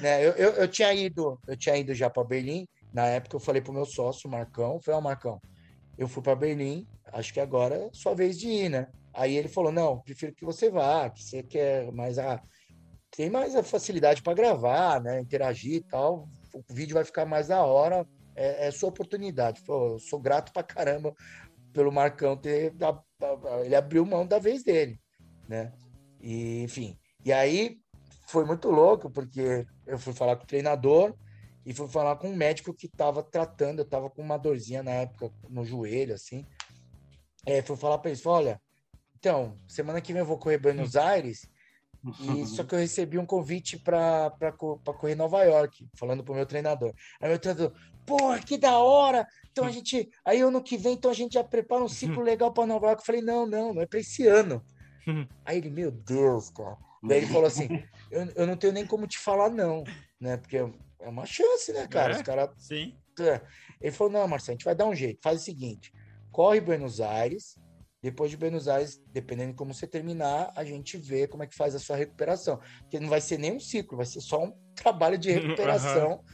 né, eu, eu, eu, tinha ido, eu tinha ido já para Berlim. Na época eu falei pro meu sócio, Marcão, falei, ó, oh, Marcão, eu fui para Berlim, acho que agora é sua vez de ir, né? Aí ele falou, não, prefiro que você vá, que você quer mais a. Tem mais a facilidade para gravar, né? Interagir e tal. O vídeo vai ficar mais da hora. É, é sua oportunidade. Eu sou grato pra caramba pelo Marcão ter. Ele abriu mão da vez dele, né? E, enfim. E aí foi muito louco, porque eu fui falar com o treinador e fui falar com um médico que estava tratando. Eu estava com uma dorzinha na época no joelho, assim. É, fui falar para ele: olha, então, semana que vem eu vou correr Buenos Aires. E só que eu recebi um convite para correr Nova York, falando pro meu treinador. Aí meu treinador, porra, que da hora! Então a gente, aí ano que vem, então a gente já prepara um ciclo legal para Nova York. Eu falei, não, não, não é para esse ano. Aí ele, meu Deus, cara. Daí ele falou assim: eu, eu não tenho nem como te falar, não, né? Porque é uma chance, né, cara? É, Os caras. Sim. É. Ele falou: não, Marcelo, a gente vai dar um jeito. Faz o seguinte: corre Buenos Aires. Depois de Buenos Aires, dependendo de como você terminar, a gente vê como é que faz a sua recuperação. Porque não vai ser nem um ciclo, vai ser só um trabalho de recuperação. Uhum.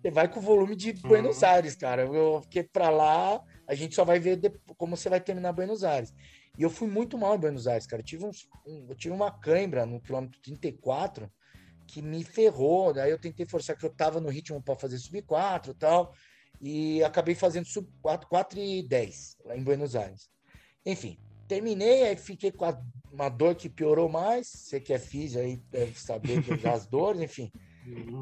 Você vai com o volume de Buenos uhum. Aires, cara. Eu, porque para lá a gente só vai ver como você vai terminar Buenos Aires. E eu fui muito mal em Buenos Aires, cara. Eu tive, uns, um, eu tive uma cãibra no quilômetro 34 que me ferrou. Daí eu tentei forçar que eu tava no ritmo para fazer sub 4 e tal. E acabei fazendo sub 4, 4 e 10 lá em Buenos Aires. Enfim, terminei, aí fiquei com a, uma dor que piorou mais. Você que é físico aí deve saber das dores, enfim.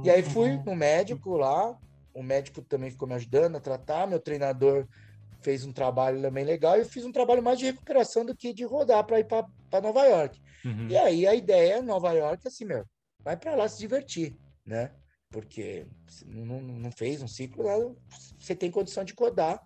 E aí fui no médico lá. O médico também ficou me ajudando a tratar. Meu treinador fez um trabalho também legal e eu fiz um trabalho mais de recuperação do que de rodar para ir para Nova York. Uhum. E aí a ideia é Nova York assim, meu, vai para lá se divertir, né? Porque não, não fez um ciclo, você tem condição de rodar.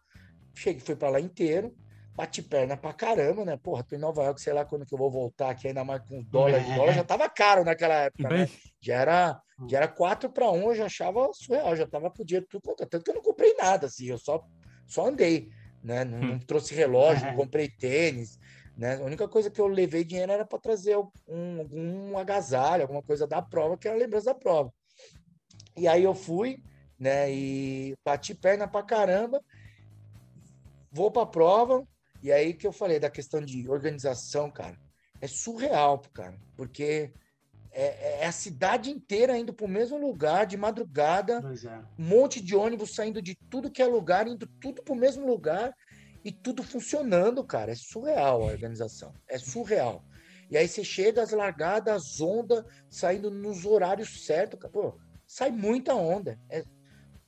Cheguei, fui para lá inteiro, bati perna pra caramba, né? Porra, tô em Nova York, sei lá quando que eu vou voltar aqui, ainda mais com dólar. É. dólar já tava caro naquela época, né? Já era, já era 4 para 1, eu já achava surreal, já tava com dinheiro tudo Tanto que eu não comprei nada, assim, eu só, só andei né? Não, não hum. trouxe relógio, não comprei tênis, né? A única coisa que eu levei dinheiro era para trazer um, um agasalho, alguma coisa da prova, que era lembrança da prova. E aí eu fui, né? E bati perna pra caramba, vou pra prova, e aí que eu falei da questão de organização, cara, é surreal, cara, porque é, é, a cidade inteira indo para o mesmo lugar de madrugada, é. um monte de ônibus saindo de tudo que é lugar, indo tudo para o mesmo lugar e tudo funcionando, cara. É surreal a organização, é surreal. E aí você chega as largadas, as ondas saindo nos horários certos, cara. Pô, sai muita onda. É,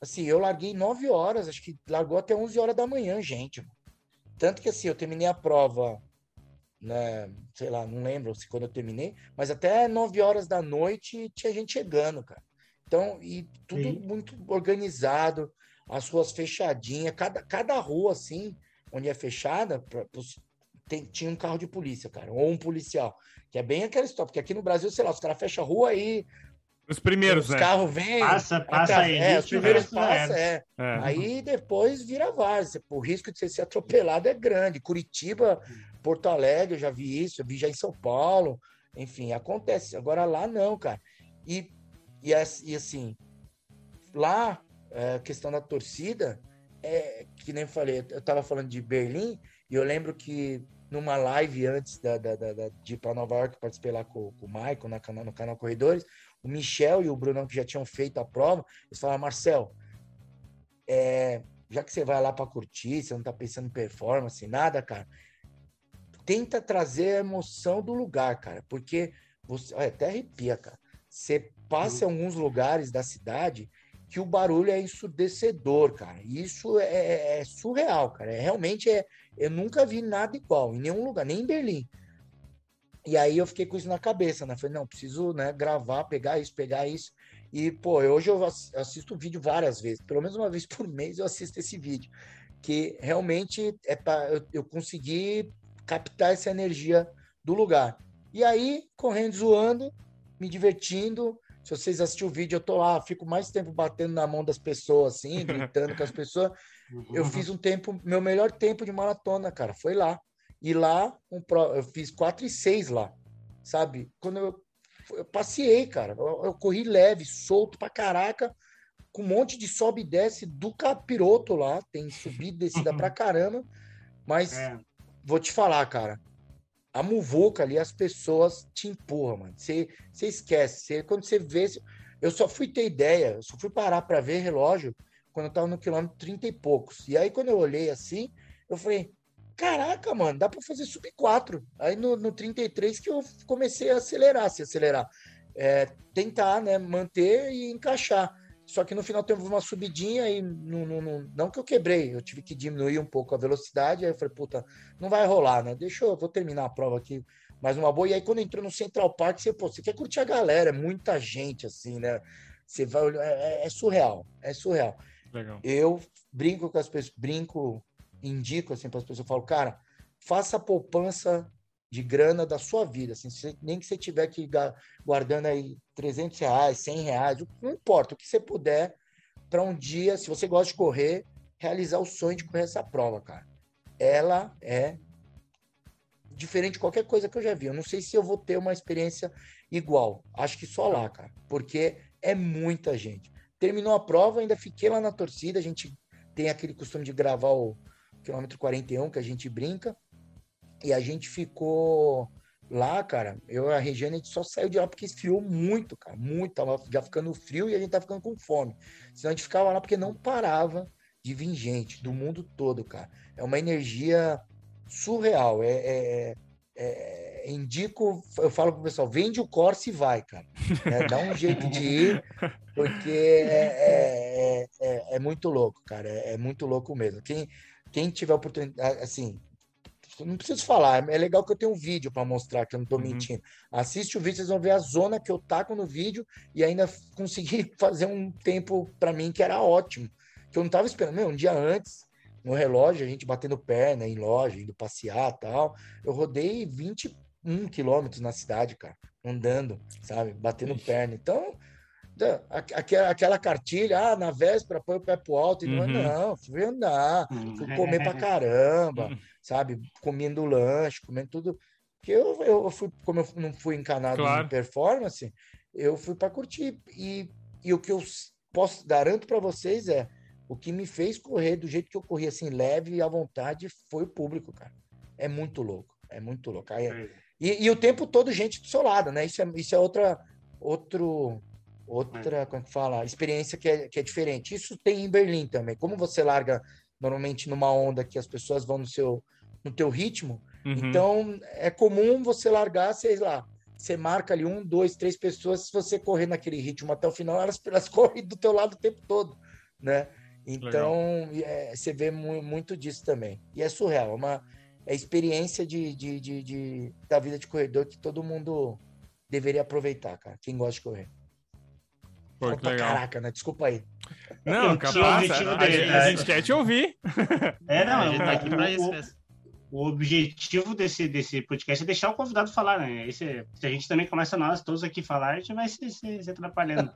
assim, eu larguei 9 horas, acho que largou até 11 horas da manhã, gente. Tanto que assim, eu terminei a prova né? Sei lá, não lembro se quando eu terminei, mas até 9 horas da noite tinha gente chegando, cara. Então, e tudo Sim. muito organizado, as ruas fechadinhas, cada, cada rua, assim, onde é fechada, pra, tem, tinha um carro de polícia, cara, ou um policial, que é bem aquela história, porque aqui no Brasil, sei lá, os caras fecham a rua aí. Os primeiros, os né? Os carros vêm. Passa, passa aí. É, os primeiros passam, é. é. Aí depois vira várzea. O risco de você ser atropelado é grande. Curitiba Porto Alegre, eu já vi isso, eu vi já em São Paulo, enfim, acontece. Agora lá não, cara. E, e, e assim, lá, a é, questão da torcida, é que nem eu falei, eu tava falando de Berlim, e eu lembro que numa live antes da, da, da, de ir para Nova York, participei lá com, com o Michael na, canal, no canal Corredores, o Michel e o Brunão, que já tinham feito a prova, eles falaram, Marcel, é, já que você vai lá para curtir, você não tá pensando em performance, nada, cara, tenta trazer a emoção do lugar, cara, porque você olha, até arrepia, cara. Você passa em alguns lugares da cidade que o barulho é ensurdecedor, cara. Isso é, é, é surreal, cara. É, realmente é. Eu nunca vi nada igual em nenhum lugar, nem em Berlim. E aí eu fiquei com isso na cabeça, né? Falei, não, preciso né, gravar, pegar isso, pegar isso. E, pô, hoje eu assisto o vídeo várias vezes, pelo menos uma vez por mês eu assisto esse vídeo. Que realmente é para eu, eu conseguir captar essa energia do lugar. E aí, correndo, zoando, me divertindo, se vocês assistirem o vídeo, eu tô lá, fico mais tempo batendo na mão das pessoas, assim, gritando com as pessoas. Eu fiz um tempo, meu melhor tempo de maratona, cara, foi lá. E lá, um pro, eu fiz 4 e 6 lá, sabe? Quando eu, eu passei, cara, eu, eu, corri leve, solto pra caraca, com um monte de sobe e desce do capiroto lá, tem subida e descida pra caramba, mas é. vou te falar, cara, a muvuca ali, as pessoas te empurram, mano. Você, você esquece. Quando você vê. Eu só fui ter ideia, eu só fui parar para ver relógio quando eu tava no quilômetro 30 e poucos. E aí, quando eu olhei assim, eu falei: caraca, mano, dá para fazer sub 4. Aí no, no 33 que eu comecei a acelerar, se acelerar. É, tentar, né, manter e encaixar. Só que no final teve uma subidinha e não, não, não, não, que eu quebrei, eu tive que diminuir um pouco a velocidade. Aí eu falei, puta, não vai rolar, né? Deixa eu, vou terminar a prova aqui mais uma boa. E aí, quando entrou no Central Park, você, pô, você quer curtir a galera, é muita gente, assim, né? Você vai olhar, é, é, é surreal, é surreal. Legal. Eu brinco com as pessoas, brinco, indico assim para as pessoas, eu falo, cara, faça poupança de grana da sua vida, assim, nem que você tiver que guardando aí 300 reais, 100 reais, não importa, o que você puder, para um dia, se você gosta de correr, realizar o sonho de correr essa prova, cara. Ela é diferente de qualquer coisa que eu já vi. Eu não sei se eu vou ter uma experiência igual. Acho que só lá, cara, porque é muita gente. Terminou a prova, ainda fiquei lá na torcida. A gente tem aquele costume de gravar o quilômetro 41, que a gente brinca. E a gente ficou lá, cara. Eu e a Regiane, a gente só saiu de lá porque esfriou muito, cara. Muito. Tava já ficando frio e a gente tava ficando com fome. Senão a gente ficava lá porque não parava de vir gente do mundo todo, cara. É uma energia surreal. É, é, é, indico, eu falo pro pessoal, vende o Corsa e vai, cara. É, dá um jeito de ir, porque é, é, é, é muito louco, cara. É, muito louco mesmo. Quem, quem tiver oportunidade, assim, não preciso falar, é legal que eu tenho um vídeo para mostrar que eu não estou uhum. mentindo. Assiste o vídeo, vocês vão ver a zona que eu taco no vídeo e ainda consegui fazer um tempo para mim que era ótimo. Que eu não estava esperando, meu, um dia antes, no relógio, a gente batendo perna em loja, indo passear tal. Eu rodei 21 quilômetros na cidade, cara, andando, sabe, batendo Ixi. perna. Então, aquela cartilha, ah, na véspera põe o pé pro alto, e não, uhum. não, fui andar, fui comer pra caramba, uhum. Sabe, comendo lanche, comendo tudo, porque eu, eu fui, como eu não fui encanado claro. em performance, eu fui para curtir, e, e o que eu posso, garanto para vocês é, o que me fez correr do jeito que eu corri, assim, leve e à vontade, foi o público, cara, é muito louco, é muito louco, Aí, e, e, o tempo todo gente do seu lado, né, isso é, isso é outra, outro outra, é. como é que fala, experiência que é, que é diferente. Isso tem em Berlim também. Como você larga normalmente numa onda que as pessoas vão no seu no teu ritmo, uhum. então é comum você largar, sei lá, você marca ali um, dois, três pessoas, se você correr naquele ritmo até o final, elas, elas correm do teu lado o tempo todo, né? Então, é, você vê mu muito disso também. E é surreal, é uma é experiência de, de, de, de, da vida de corredor que todo mundo deveria aproveitar, cara, quem gosta de correr. Pô, legal. Caraca, né? Desculpa aí. Não, capaz. A, a, a, gente quer te ouvir. É, não, a gente tá aqui pra isso mesmo. O objetivo desse, desse podcast é deixar o convidado falar, né? Esse, se a gente também começa nós todos aqui a falar, a gente vai se, se, se atrapalhando.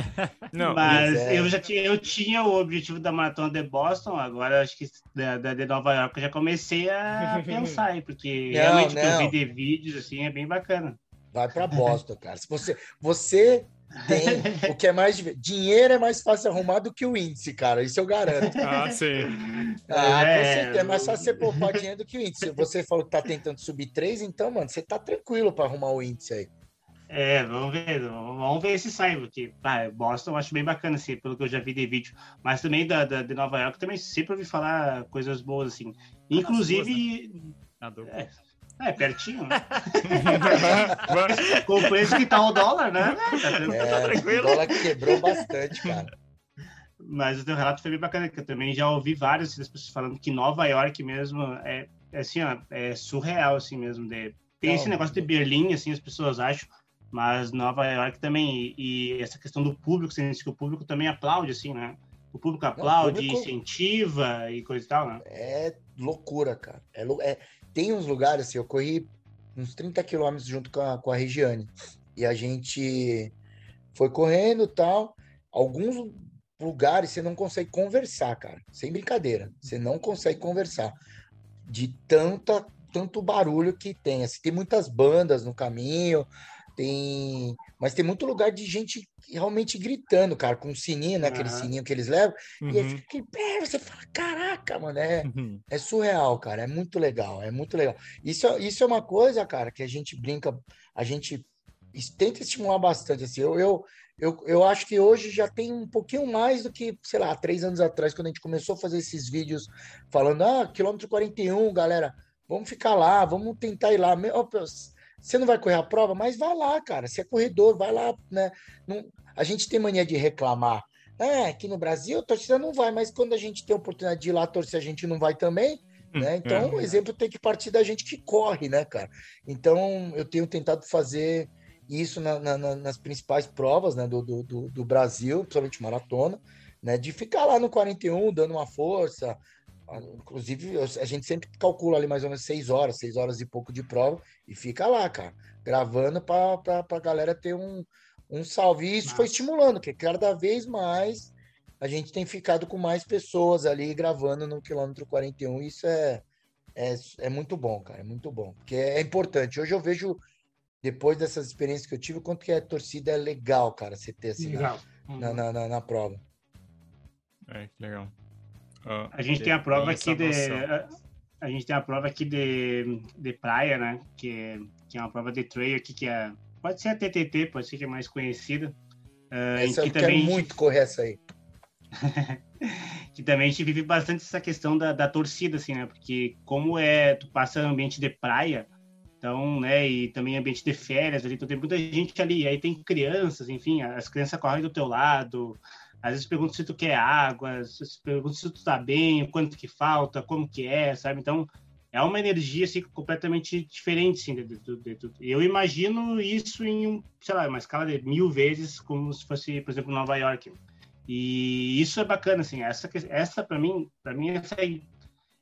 Não, Mas é. eu já tinha, eu tinha o objetivo da maratona de Boston, agora acho que da, da de Nova York eu já comecei a pensar aí, porque não, realmente não. que eu vi de vídeos assim é bem bacana. Vai para Boston, cara. Se você, você tem o que é mais dinheiro é mais fácil arrumar do que o índice, cara. Isso eu garanto. Ah, sim. Ah, é, é mais fácil você poupar dinheiro do que o índice. Você falou que tá tentando subir três, então, mano, você tá tranquilo para arrumar o índice aí. É, vamos ver, vamos ver se sai, porque ah, Boston eu acho bem bacana, assim, pelo que eu já vi de vídeo, mas também da, da de Nova York também sempre ouvi falar coisas boas, assim, inclusive... Ah, é, é, pertinho, né? Com o preço que tá o dólar, né? Tá, é, tá tranquilo. O dólar quebrou bastante, cara. mas o teu relato foi bem bacana, que eu também já ouvi várias pessoas falando que Nova York mesmo é, é assim, ó, é surreal, assim mesmo. De, tem Não, esse negócio de Berlim, assim, as pessoas acham, mas Nova York também, e, e essa questão do público, assim, que o público também aplaude, assim, né? O público aplaude, Não, o público... incentiva e coisa e tal, né? É loucura, cara. É, é, tem uns lugares, assim, eu corri uns 30 quilômetros junto com a, com a Regiane, e a gente foi correndo tal. Alguns lugares você não consegue conversar, cara. Sem brincadeira. Você não consegue conversar. De tanta, tanto barulho que tem. Assim, tem muitas bandas no caminho, tem. Mas tem muito lugar de gente realmente gritando, cara, com um sininho, né? Uhum. Aquele sininho que eles levam. Uhum. E aí fica aquele você fala, caraca, mano, é, uhum. é surreal, cara. É muito legal, é muito legal. Isso, isso é uma coisa, cara, que a gente brinca, a gente tenta estimular bastante. Assim, eu, eu, eu, eu acho que hoje já tem um pouquinho mais do que, sei lá, três anos atrás, quando a gente começou a fazer esses vídeos falando, ah, quilômetro 41, galera, vamos ficar lá, vamos tentar ir lá. Você não vai correr a prova, mas vai lá, cara. Se é corredor, vai lá, né? Não, a gente tem mania de reclamar. É, aqui no Brasil a torcida não vai, mas quando a gente tem a oportunidade de ir lá torcer, a gente não vai também. Hum, né? Então, é, o exemplo tem que partir da gente que corre, né, cara? Então, eu tenho tentado fazer isso na, na, nas principais provas né, do, do, do, Brasil, principalmente maratona, né, de ficar lá no 41 dando uma força. Inclusive, a gente sempre calcula ali mais ou menos seis horas, seis horas e pouco de prova, e fica lá, cara, gravando para a galera ter um, um salve. E isso Nossa. foi estimulando, que cada vez mais a gente tem ficado com mais pessoas ali gravando no quilômetro 41. Isso é, é, é muito bom, cara, é muito bom, porque é importante. Hoje eu vejo depois dessas experiências que eu tive, quanto que a torcida é legal, cara, você ter assim na, uhum. na, na, na, prova. É, que legal. Uh, a gente tem a prova aqui de. A, a, gente tem a prova aqui de, de praia, né? Que é, que é uma prova de trail aqui, que é. Pode ser a TTT, pode ser que é mais conhecida. Uh, essa eu quero muito correr essa aí. que também a gente vive bastante essa questão da, da torcida, assim, né? Porque como é, tu passa ambiente de praia, então, né, e também ambiente de férias ali, então tem muita gente ali, aí tem crianças, enfim, as crianças correm do teu lado, às vezes perguntam se tu quer água, perguntam se tu tá bem, quanto que falta, como que é, sabe? Então, é uma energia, assim, completamente diferente, assim, de, de, eu imagino isso em, sei lá, uma escala de mil vezes, como se fosse, por exemplo, Nova York. E isso é bacana, assim, essa, essa para mim, para mim, essa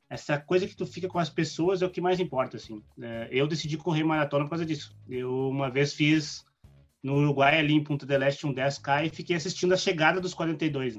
essa coisa que tu fica com as pessoas é o que mais importa, assim. É, eu decidi correr maratona por causa disso. Eu uma vez fiz no Uruguai, ali em Punta del Este, um 10K e fiquei assistindo a chegada dos 42.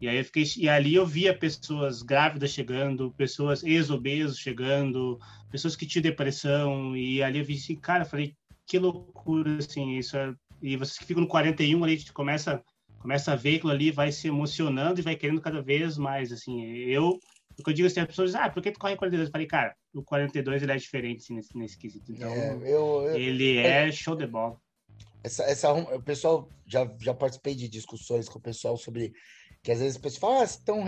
E aí eu fiquei, e ali eu via pessoas grávidas chegando, pessoas ex-obesos chegando, pessoas que tinham depressão, e ali eu vi assim, cara, eu falei, que loucura, assim, isso é... E vocês que ficam no 41 ali, a gente começa, começa a ver aquilo ali, vai se emocionando e vai querendo cada vez mais, assim. Eu porque eu digo assim, as pessoas dizem, ah, por que tu corre 42? Eu falei, cara, o 42 ele é diferente assim, nesse, nesse quesito. Então, é, eu, eu, ele é, é show de bola. Essa, essa, o pessoal, já, já participei de discussões com o pessoal sobre que às vezes o pessoal fala, ah, estão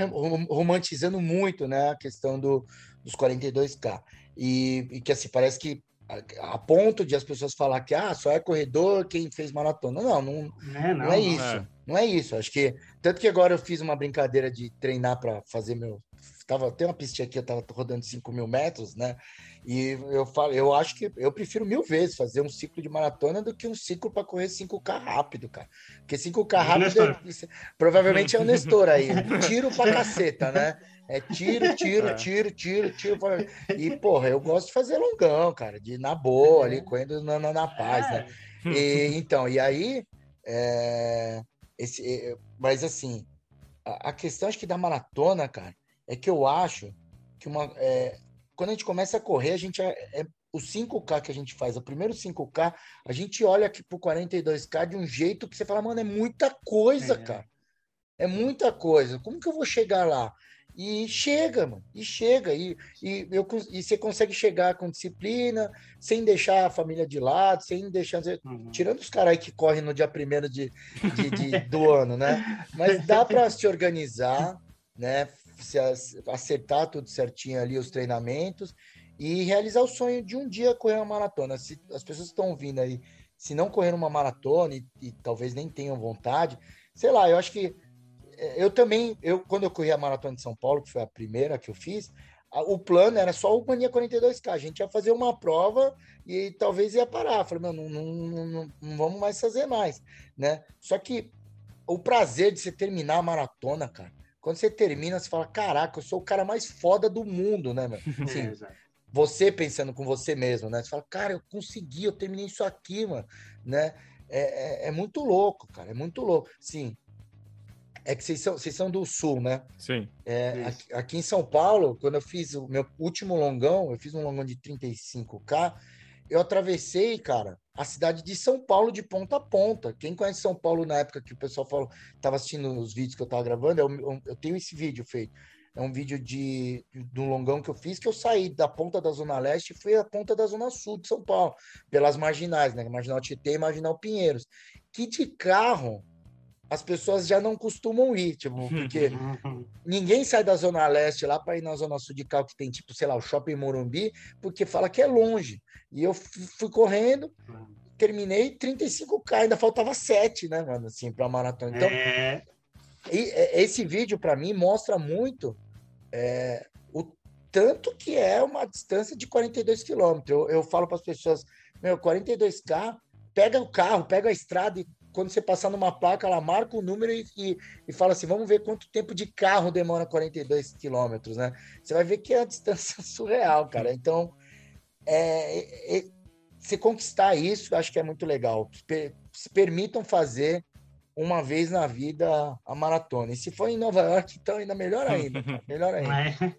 romantizando muito né, a questão do, dos 42K. E, e que assim, parece que a, a, ponto de as pessoas falar que ah, só é corredor quem fez maratona. Não, não, é, não, não é isso. É. Não é isso. Acho que. Tanto que agora eu fiz uma brincadeira de treinar para fazer meu tava, tem uma pistinha aqui, eu tava rodando 5 mil metros, né? E eu falo, eu acho que eu prefiro mil vezes fazer um ciclo de maratona do que um ciclo para correr 5K rápido, cara. Porque 5K rápido é, provavelmente é o Nestor aí. Tiro pra caceta, né? É tiro, tiro, é. tiro, tiro, tiro. E, porra, eu gosto de fazer longão, cara, de na boa, ali, correndo na, na, na paz, né? É. E, então, e aí. É, esse, mas assim, a, a questão acho que da maratona, cara, é que eu acho que uma, é, quando a gente começa a correr, a gente é, é, o 5K que a gente faz, o primeiro 5K, a gente olha aqui pro 42K de um jeito que você fala, mano, é muita coisa, é. cara. É muita coisa. Como que eu vou chegar lá? E chega, mano, e chega, e, e, eu, e você consegue chegar com disciplina, sem deixar a família de lado, sem deixar. Uhum. Tirando os caras que correm no dia primeiro de, de, de do ano, né? Mas dá para se organizar, né? Se acertar tudo certinho ali os treinamentos e realizar o sonho de um dia correr uma maratona. Se as pessoas estão vindo aí, se não correr uma maratona e, e, talvez nem tenham vontade, sei lá, eu acho que é, eu também, eu quando eu corri a maratona de São Paulo, que foi a primeira que eu fiz, o plano era só o Mania 42K. A gente ia fazer uma prova e talvez ia parar. Falei, não, não, não, não, não vamos mais fazer mais, né? Só que o prazer de você terminar a maratona, cara, quando você termina, você fala, caraca, eu sou o cara mais foda do mundo, né, meu? Assim, é, você pensando com você mesmo, né? Você fala, cara, eu consegui, eu terminei isso aqui, mano, né? É, é, é muito louco, cara, é muito louco. Sim, é que vocês são, vocês são do sul, né? Sim. É, aqui, aqui, em São Paulo, quando eu fiz o meu último longão, eu fiz um longão de 35K, eu atravessei, cara, a cidade de São Paulo de ponta a ponta. Quem conhece São Paulo na época que o pessoal falou, estava assistindo os vídeos que eu estava gravando, eu, eu, eu, tenho esse vídeo feito. É um vídeo de, de um longão que eu fiz, que eu saí da ponta da Zona Leste e fui à ponta da Zona Sul de São Paulo, pelas marginais, né? Marginal Tietê e Marginal Pinheiros. Que de carro as pessoas já não costumam ir, tipo, porque ninguém sai da Zona Leste lá para ir na Zona Sul de carro que tem, tipo, sei lá, o Shopping Morumbi, porque fala que é longe. E eu fui correndo, terminei 35K, ainda faltava 7, né, mano, assim, para maratona. Então, é... e, esse vídeo, para mim, mostra muito é, o tanto que é uma distância de 42 quilômetros. Eu, eu falo para as pessoas, meu, 42K, pega o carro, pega a estrada e quando você passar numa placa, ela marca o número e, e, e, fala assim: vamos ver quanto tempo de carro demora 42 quilômetros, né? Você vai ver que é a distância surreal, cara. Então, é, é, se conquistar isso, acho que é muito legal. Se permitam fazer uma vez na vida a maratona. E se for em Nova York, então ainda melhor ainda. melhor ainda.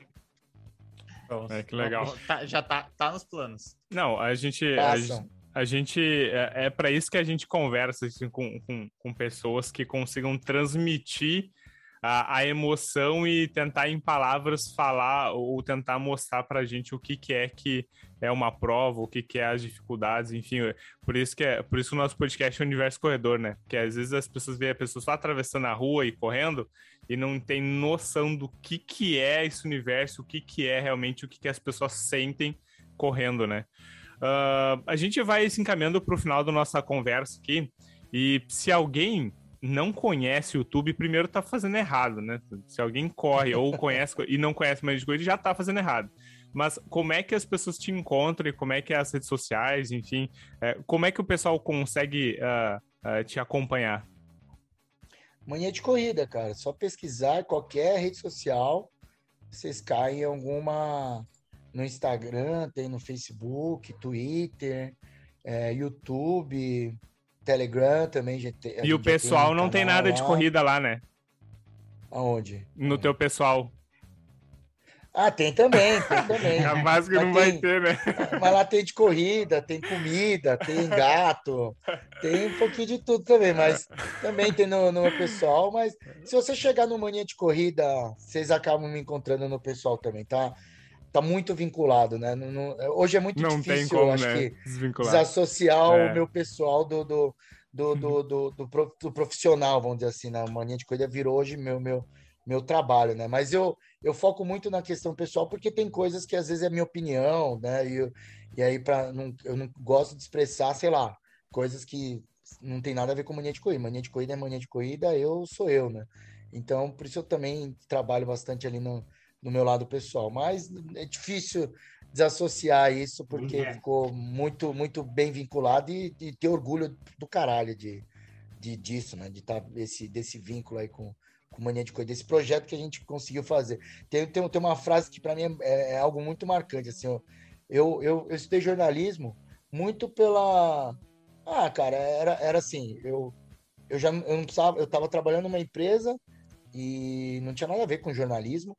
É. é que legal. Tá, já tá, tá nos planos. Não, a gente, a gente, a gente é, é para isso que a gente conversa assim, com, com, com, pessoas que consigam transmitir a, a, emoção e tentar em palavras falar ou tentar mostrar para a gente o que, que é que é uma prova, o que, que é as dificuldades, enfim. Por isso que é, por isso o nosso podcast é o Universo Corredor, né? Porque às vezes as pessoas veem a pessoa só atravessando a rua e correndo e não tem noção do que, que é esse universo, o que, que é realmente o que, que as pessoas sentem correndo, né? Uh, a gente vai se encaminhando para o final da nossa conversa aqui. E se alguém não conhece o YouTube, primeiro tá fazendo errado, né? Se alguém corre ou conhece e não conhece mais de coisa, já tá fazendo errado. Mas como é que as pessoas te encontram e como é que é as redes sociais, enfim, é, como é que o pessoal consegue uh, uh, te acompanhar? Manhã de corrida, cara. Só pesquisar qualquer rede social, vocês caem em alguma no Instagram, tem no Facebook, Twitter, é, YouTube, Telegram também. Gente, e o pessoal tem não tem nada lá. de corrida lá, né? Aonde? No é. teu pessoal. Ah, tem também, tem também. Capaz que não tem, vai ter, né? Mas lá tem de corrida, tem comida, tem gato, tem um pouquinho de tudo também, mas também tem no, no pessoal. Mas se você chegar no Mania de Corrida, vocês acabam me encontrando no pessoal também, tá? Tá muito vinculado, né? Não, não, hoje é muito não difícil, como, acho né? que, desassociar é. o meu pessoal do, do, do, do, do, do, do, profissional, vamos dizer assim, na né? mania de coisa virou hoje meu, meu, meu trabalho, né? Mas eu, eu foco muito na questão pessoal porque tem coisas que às vezes é minha opinião, né? E, eu, e aí para não, eu não gosto de expressar, sei lá, coisas que não tem nada a ver com mania de corrida. Mania de corrida é mania de corrida, eu sou eu, né? Então, por isso eu também trabalho bastante ali no, no meu lado pessoal. Mas é difícil desassociar isso porque é. ficou muito muito bem vinculado e, e ter orgulho do caralho de, de disso, né? De estar tá esse desse vínculo aí com com mania de coisa desse projeto que a gente conseguiu fazer. Tem, tem, tem uma frase que para mim é, é, algo muito marcante assim. Eu, eu, eu, eu estudei jornalismo muito pela ah, cara, era, era assim, eu eu já eu não precisava, eu estava trabalhando numa empresa e não tinha nada a ver com jornalismo.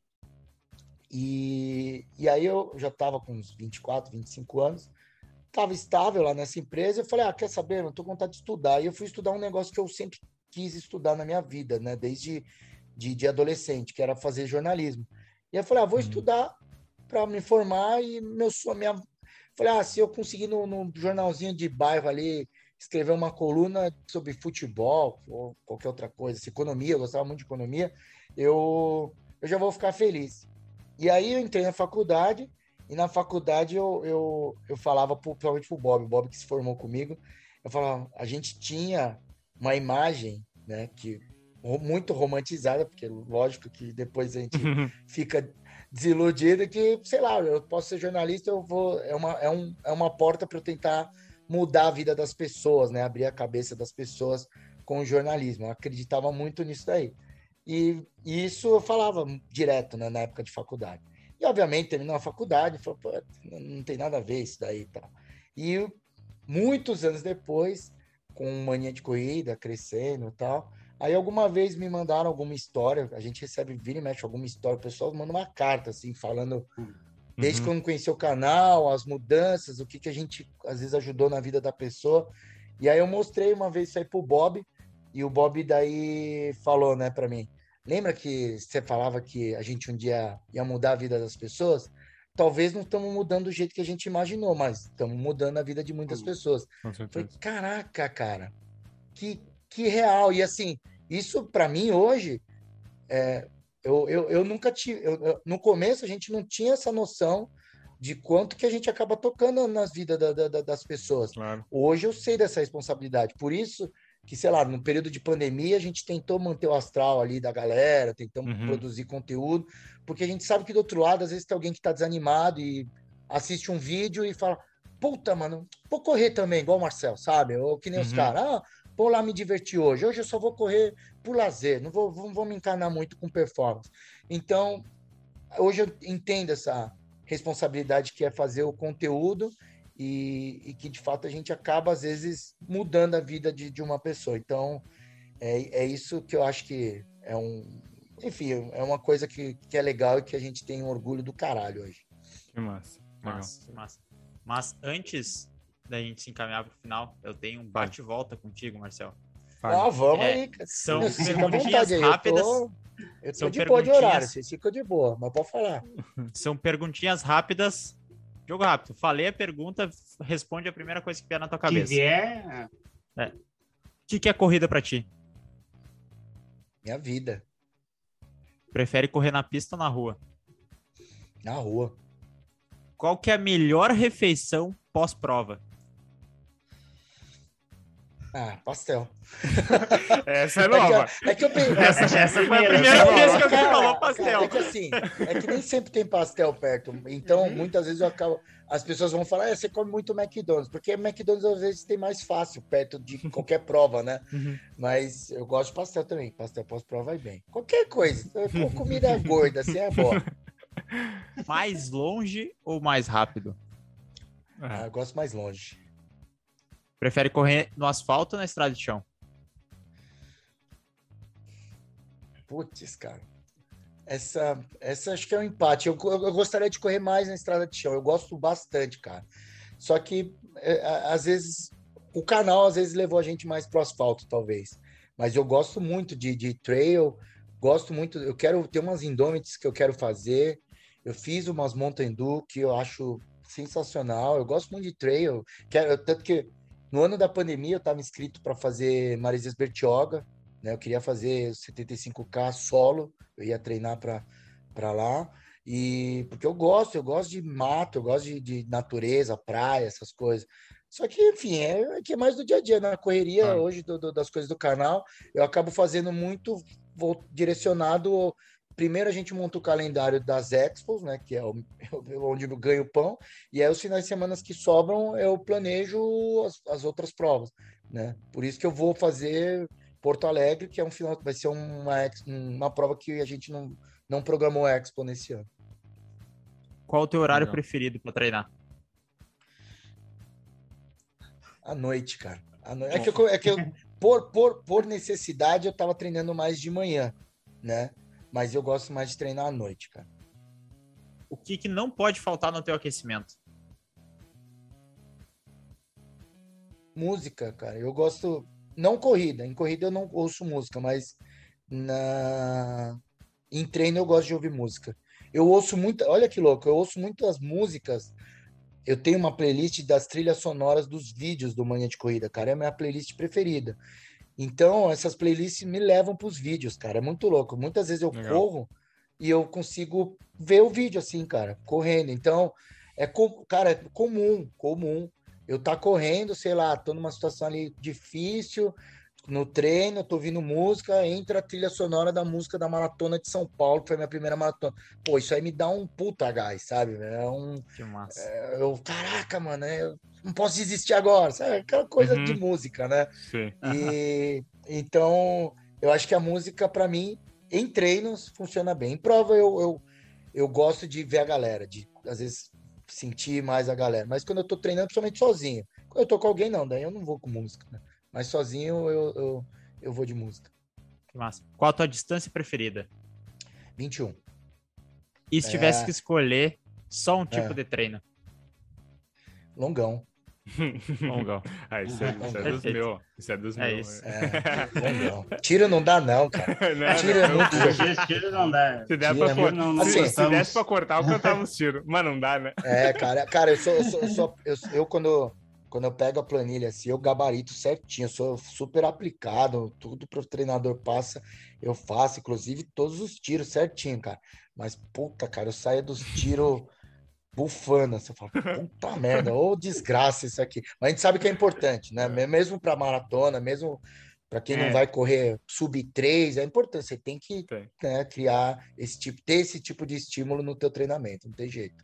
E, e aí eu já estava com uns 24, 25 anos, estava estável lá nessa empresa. Eu falei, ah, quer saber? Não estou com vontade de estudar. E eu fui estudar um negócio que eu sempre quis estudar na minha vida, né? Desde de, de adolescente, que era fazer jornalismo. E eu falei, ah, vou uhum. estudar para me formar e meu sonho, minha... Falei, ah, se eu conseguir no, no jornalzinho de bairro ali escrever uma coluna sobre futebol ou qualquer outra coisa, economia, eu gostava muito de economia, eu, eu já vou ficar feliz. E aí eu entrei na faculdade, e na faculdade eu, eu, eu falava principalmente pro Bob, o Bob que se formou comigo, eu falava, a gente tinha uma imagem, né, que muito romantizada, porque lógico que depois a gente fica desiludido que, sei lá, eu posso ser jornalista, eu vou. É uma, é um, é uma porta para eu tentar mudar a vida das pessoas, né? Abrir a cabeça das pessoas com o jornalismo. Eu acreditava muito nisso daí. E, e isso eu falava direto né, na época de faculdade. E, obviamente, terminou a faculdade, falou, pô, não tem nada a ver isso daí e tal. E muitos anos depois, com mania de corrida, crescendo e tal, aí alguma vez me mandaram alguma história, a gente recebe, vira e mexe alguma história, o pessoal manda uma carta, assim, falando uhum. desde quando conheceu o canal, as mudanças, o que, que a gente, às vezes, ajudou na vida da pessoa. E aí eu mostrei uma vez isso aí pro Bob, e o Bob daí falou, né, para mim, Lembra que você falava que a gente um dia ia mudar a vida das pessoas? Talvez não estamos mudando do jeito que a gente imaginou, mas estamos mudando a vida de muitas pessoas. Falei, caraca, cara, que, que real. E assim, isso para mim hoje, é, eu, eu, eu nunca tive. Eu, eu, no começo a gente não tinha essa noção de quanto que a gente acaba tocando nas vidas da, da, das pessoas. Claro. Hoje eu sei dessa responsabilidade. Por isso que, sei lá, no período de pandemia, a gente tentou manter o astral ali da galera, tentamos uhum. produzir conteúdo, porque a gente sabe que do outro lado, às vezes tem alguém que está desanimado e assiste um vídeo e fala, puta, mano, vou correr também, igual o Marcel, sabe? Ou que nem uhum. os caras, ah, vou lá me divertir hoje, hoje eu só vou correr por lazer, não vou, não vou me encanar muito com performance. Então, hoje eu entendo essa responsabilidade que é fazer o conteúdo e, e, que de fato a gente acaba às vezes mudando a vida de, de uma pessoa. Então é, é isso que eu acho que é um, enfim, é uma coisa que, que é legal e que a gente tem um orgulho do caralho hoje. Que massa. Massa, que massa. Mas antes da gente se encaminhar para o final, eu tenho um bate-volta contigo, Marcel. Ah, vamos é, aí, cara. São perguntinhas rápidas. Eu tô, eu tô de boa de horário, vocês ficam de boa, mas pode falar. São perguntinhas rápidas Jogo rápido. Falei a pergunta, responde a primeira coisa que vier na tua cabeça. Que vier... É. O que, que é corrida para ti? Minha vida. Prefere correr na pista ou na rua? Na rua. Qual que é a melhor refeição pós-prova? Ah, pastel. essa é nova. É que, é que eu essa, essa foi a primeira vez que eu falou pastel. É que assim, é que nem sempre tem pastel perto. Então, uhum. muitas vezes eu acabo. As pessoas vão falar, ah, você come muito McDonald's, porque McDonald's às vezes tem mais fácil perto de qualquer prova, né? Uhum. Mas eu gosto de pastel também. Pastel pós-prova vai bem. Qualquer coisa. Com comida gorda, assim é boa. Mais longe ou mais rápido? Ah, eu gosto mais longe. Prefere correr no asfalto ou na estrada de chão? Putz, cara. Essa, essa acho que é um empate. Eu, eu, eu, gostaria de correr mais na estrada de chão. Eu gosto bastante, cara. Só que, é, às vezes, o canal às vezes levou a gente mais pro asfalto, talvez. Mas eu gosto muito de, de trail. Gosto muito. Eu quero ter umas Indomites que eu quero fazer. Eu fiz umas Mountain Dew que eu acho sensacional. Eu gosto muito de trail. Quero, tanto que no ano da pandemia, eu estava inscrito para fazer Maresias Bertioga, né? Eu queria fazer 75K solo, eu ia treinar para lá. E porque eu gosto, eu gosto de mato, eu gosto de, de natureza, praia, essas coisas. Só que, enfim, é, é que é mais do dia a dia, na correria ah. hoje do, do, das coisas do canal, eu acabo fazendo muito vou, direcionado primeiro a gente monta o calendário das expos, né, que é o, onde eu ganho pão, e aí os finais de semana que sobram eu planejo as, as, outras provas, né? Por isso que eu vou fazer Porto Alegre, que é um final, vai ser uma, uma prova que a gente não, não programou Expo nesse ano. Qual o teu horário não. preferido para treinar? À noite, cara. À noite. É que, eu, é que eu, por, por, por necessidade, eu tava treinando mais de manhã, né? Mas eu gosto mais de treinar à noite, cara. O que, que não pode faltar no teu aquecimento? Música, cara. Eu gosto. Não corrida. Em corrida eu não ouço música, mas na em treino eu gosto de ouvir música. Eu ouço muito, olha que louco, eu ouço muitas músicas. Eu tenho uma playlist das trilhas sonoras dos vídeos do Manhã de Corrida, cara, é a minha playlist preferida. Então, essas playlists me levam para os vídeos, cara. É muito louco. Muitas vezes eu Legal. corro e eu consigo ver o vídeo assim, cara, correndo. Então, é com, cara, é comum, comum. Eu tá correndo, sei lá, tô numa situação ali difícil, no treino, tô ouvindo música, entra a trilha sonora da música da Maratona de São Paulo, que foi minha primeira maratona. Pô, isso aí me dá um puta gás, sabe? É um. Que massa. É, eu, caraca, mano, é, eu não posso desistir agora, sabe? Aquela coisa Uhum. de música, né? Sim. E então eu acho que a música, para mim, em treinos, funciona bem. Em prova, eu, eu, eu gosto de ver a galera, de às vezes sentir mais a galera. Mas quando eu tô treinando, principalmente sozinho. Quando eu tô com alguém, não, daí eu não vou com música, né? Mas sozinho eu, eu, eu vou de música. Que massa. Qual a tua distância preferida? 21. E se tivesse É. que escolher só um tipo É. de treino? Longão. Longão. Ah, isso é, isso é dos meus. Isso é dos É meus. isso. É, longão. Tiro não dá, não, cara. Não, Tiro é não, muito não. Tiro, não dá. Se der pra, cor- Não, não se, se desse pra cortar, eu cantava os tiros. Mas não dá, né? É, cara, cara, eu sou, eu sou, eu, sou- eu, eu quando, quando eu pego a planilha assim, eu gabarito certinho, eu sou super aplicado, tudo pro treinador passa, eu faço, inclusive todos os tiros certinho, cara. Mas puta, cara, eu saio dos tiros bufando, assim, eu falo, puta merda, ô desgraça isso aqui. Mas a gente sabe que é importante, né? Me- Mesmo pra maratona, mesmo para quem É. não vai correr sub 3, é importante, você tem que Tem. né, criar esse tipo, ter esse tipo de estímulo no teu treinamento, não tem jeito.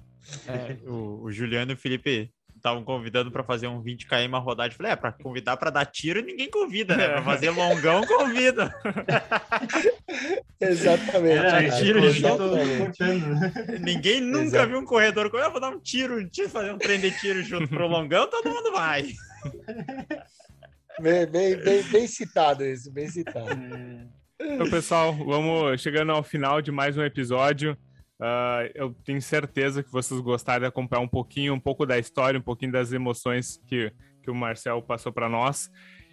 É, o, o Juliano e o Felipe estavam convidando para fazer um 20km a rodar. Eu falei, é, para convidar para dar tiro, ninguém convida, né? Para fazer longão, convida. Exatamente. Cara, tiro junto, exatamente. né? Ninguém nunca Exato. viu um corredor com, eu vou dar um tiro, tiro, fazer um treino de tiro junto pro longão, todo mundo vai. Bem, bem, bem, bem citado isso, bem citado. É. Então, pessoal, vamos chegando ao final de mais um episódio. Ah, eu tenho certeza que vocês gostaram de acompanhar um pouquinho, um pouco da história, um pouquinho das emoções que, que o Marcel passou para nós.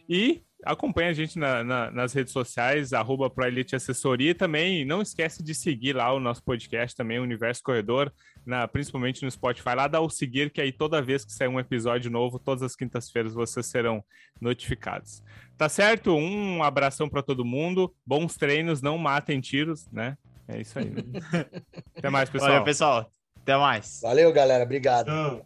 E acompanha a gente na- na- nas redes sociais, arroba ProElite Assessoria. E também não esquece de seguir lá o nosso podcast também, Universo Corredor, na- principalmente no Spotify. Lá dá o seguir, que aí toda vez que sair um episódio novo, todas as quintas-feiras vocês serão notificados. Tá certo? Um abração para todo mundo. Bons treinos, não matem tiros, né? É isso aí. Até mais, pessoal. Valeu, pessoal. Até mais. Valeu, galera. Obrigado. Então,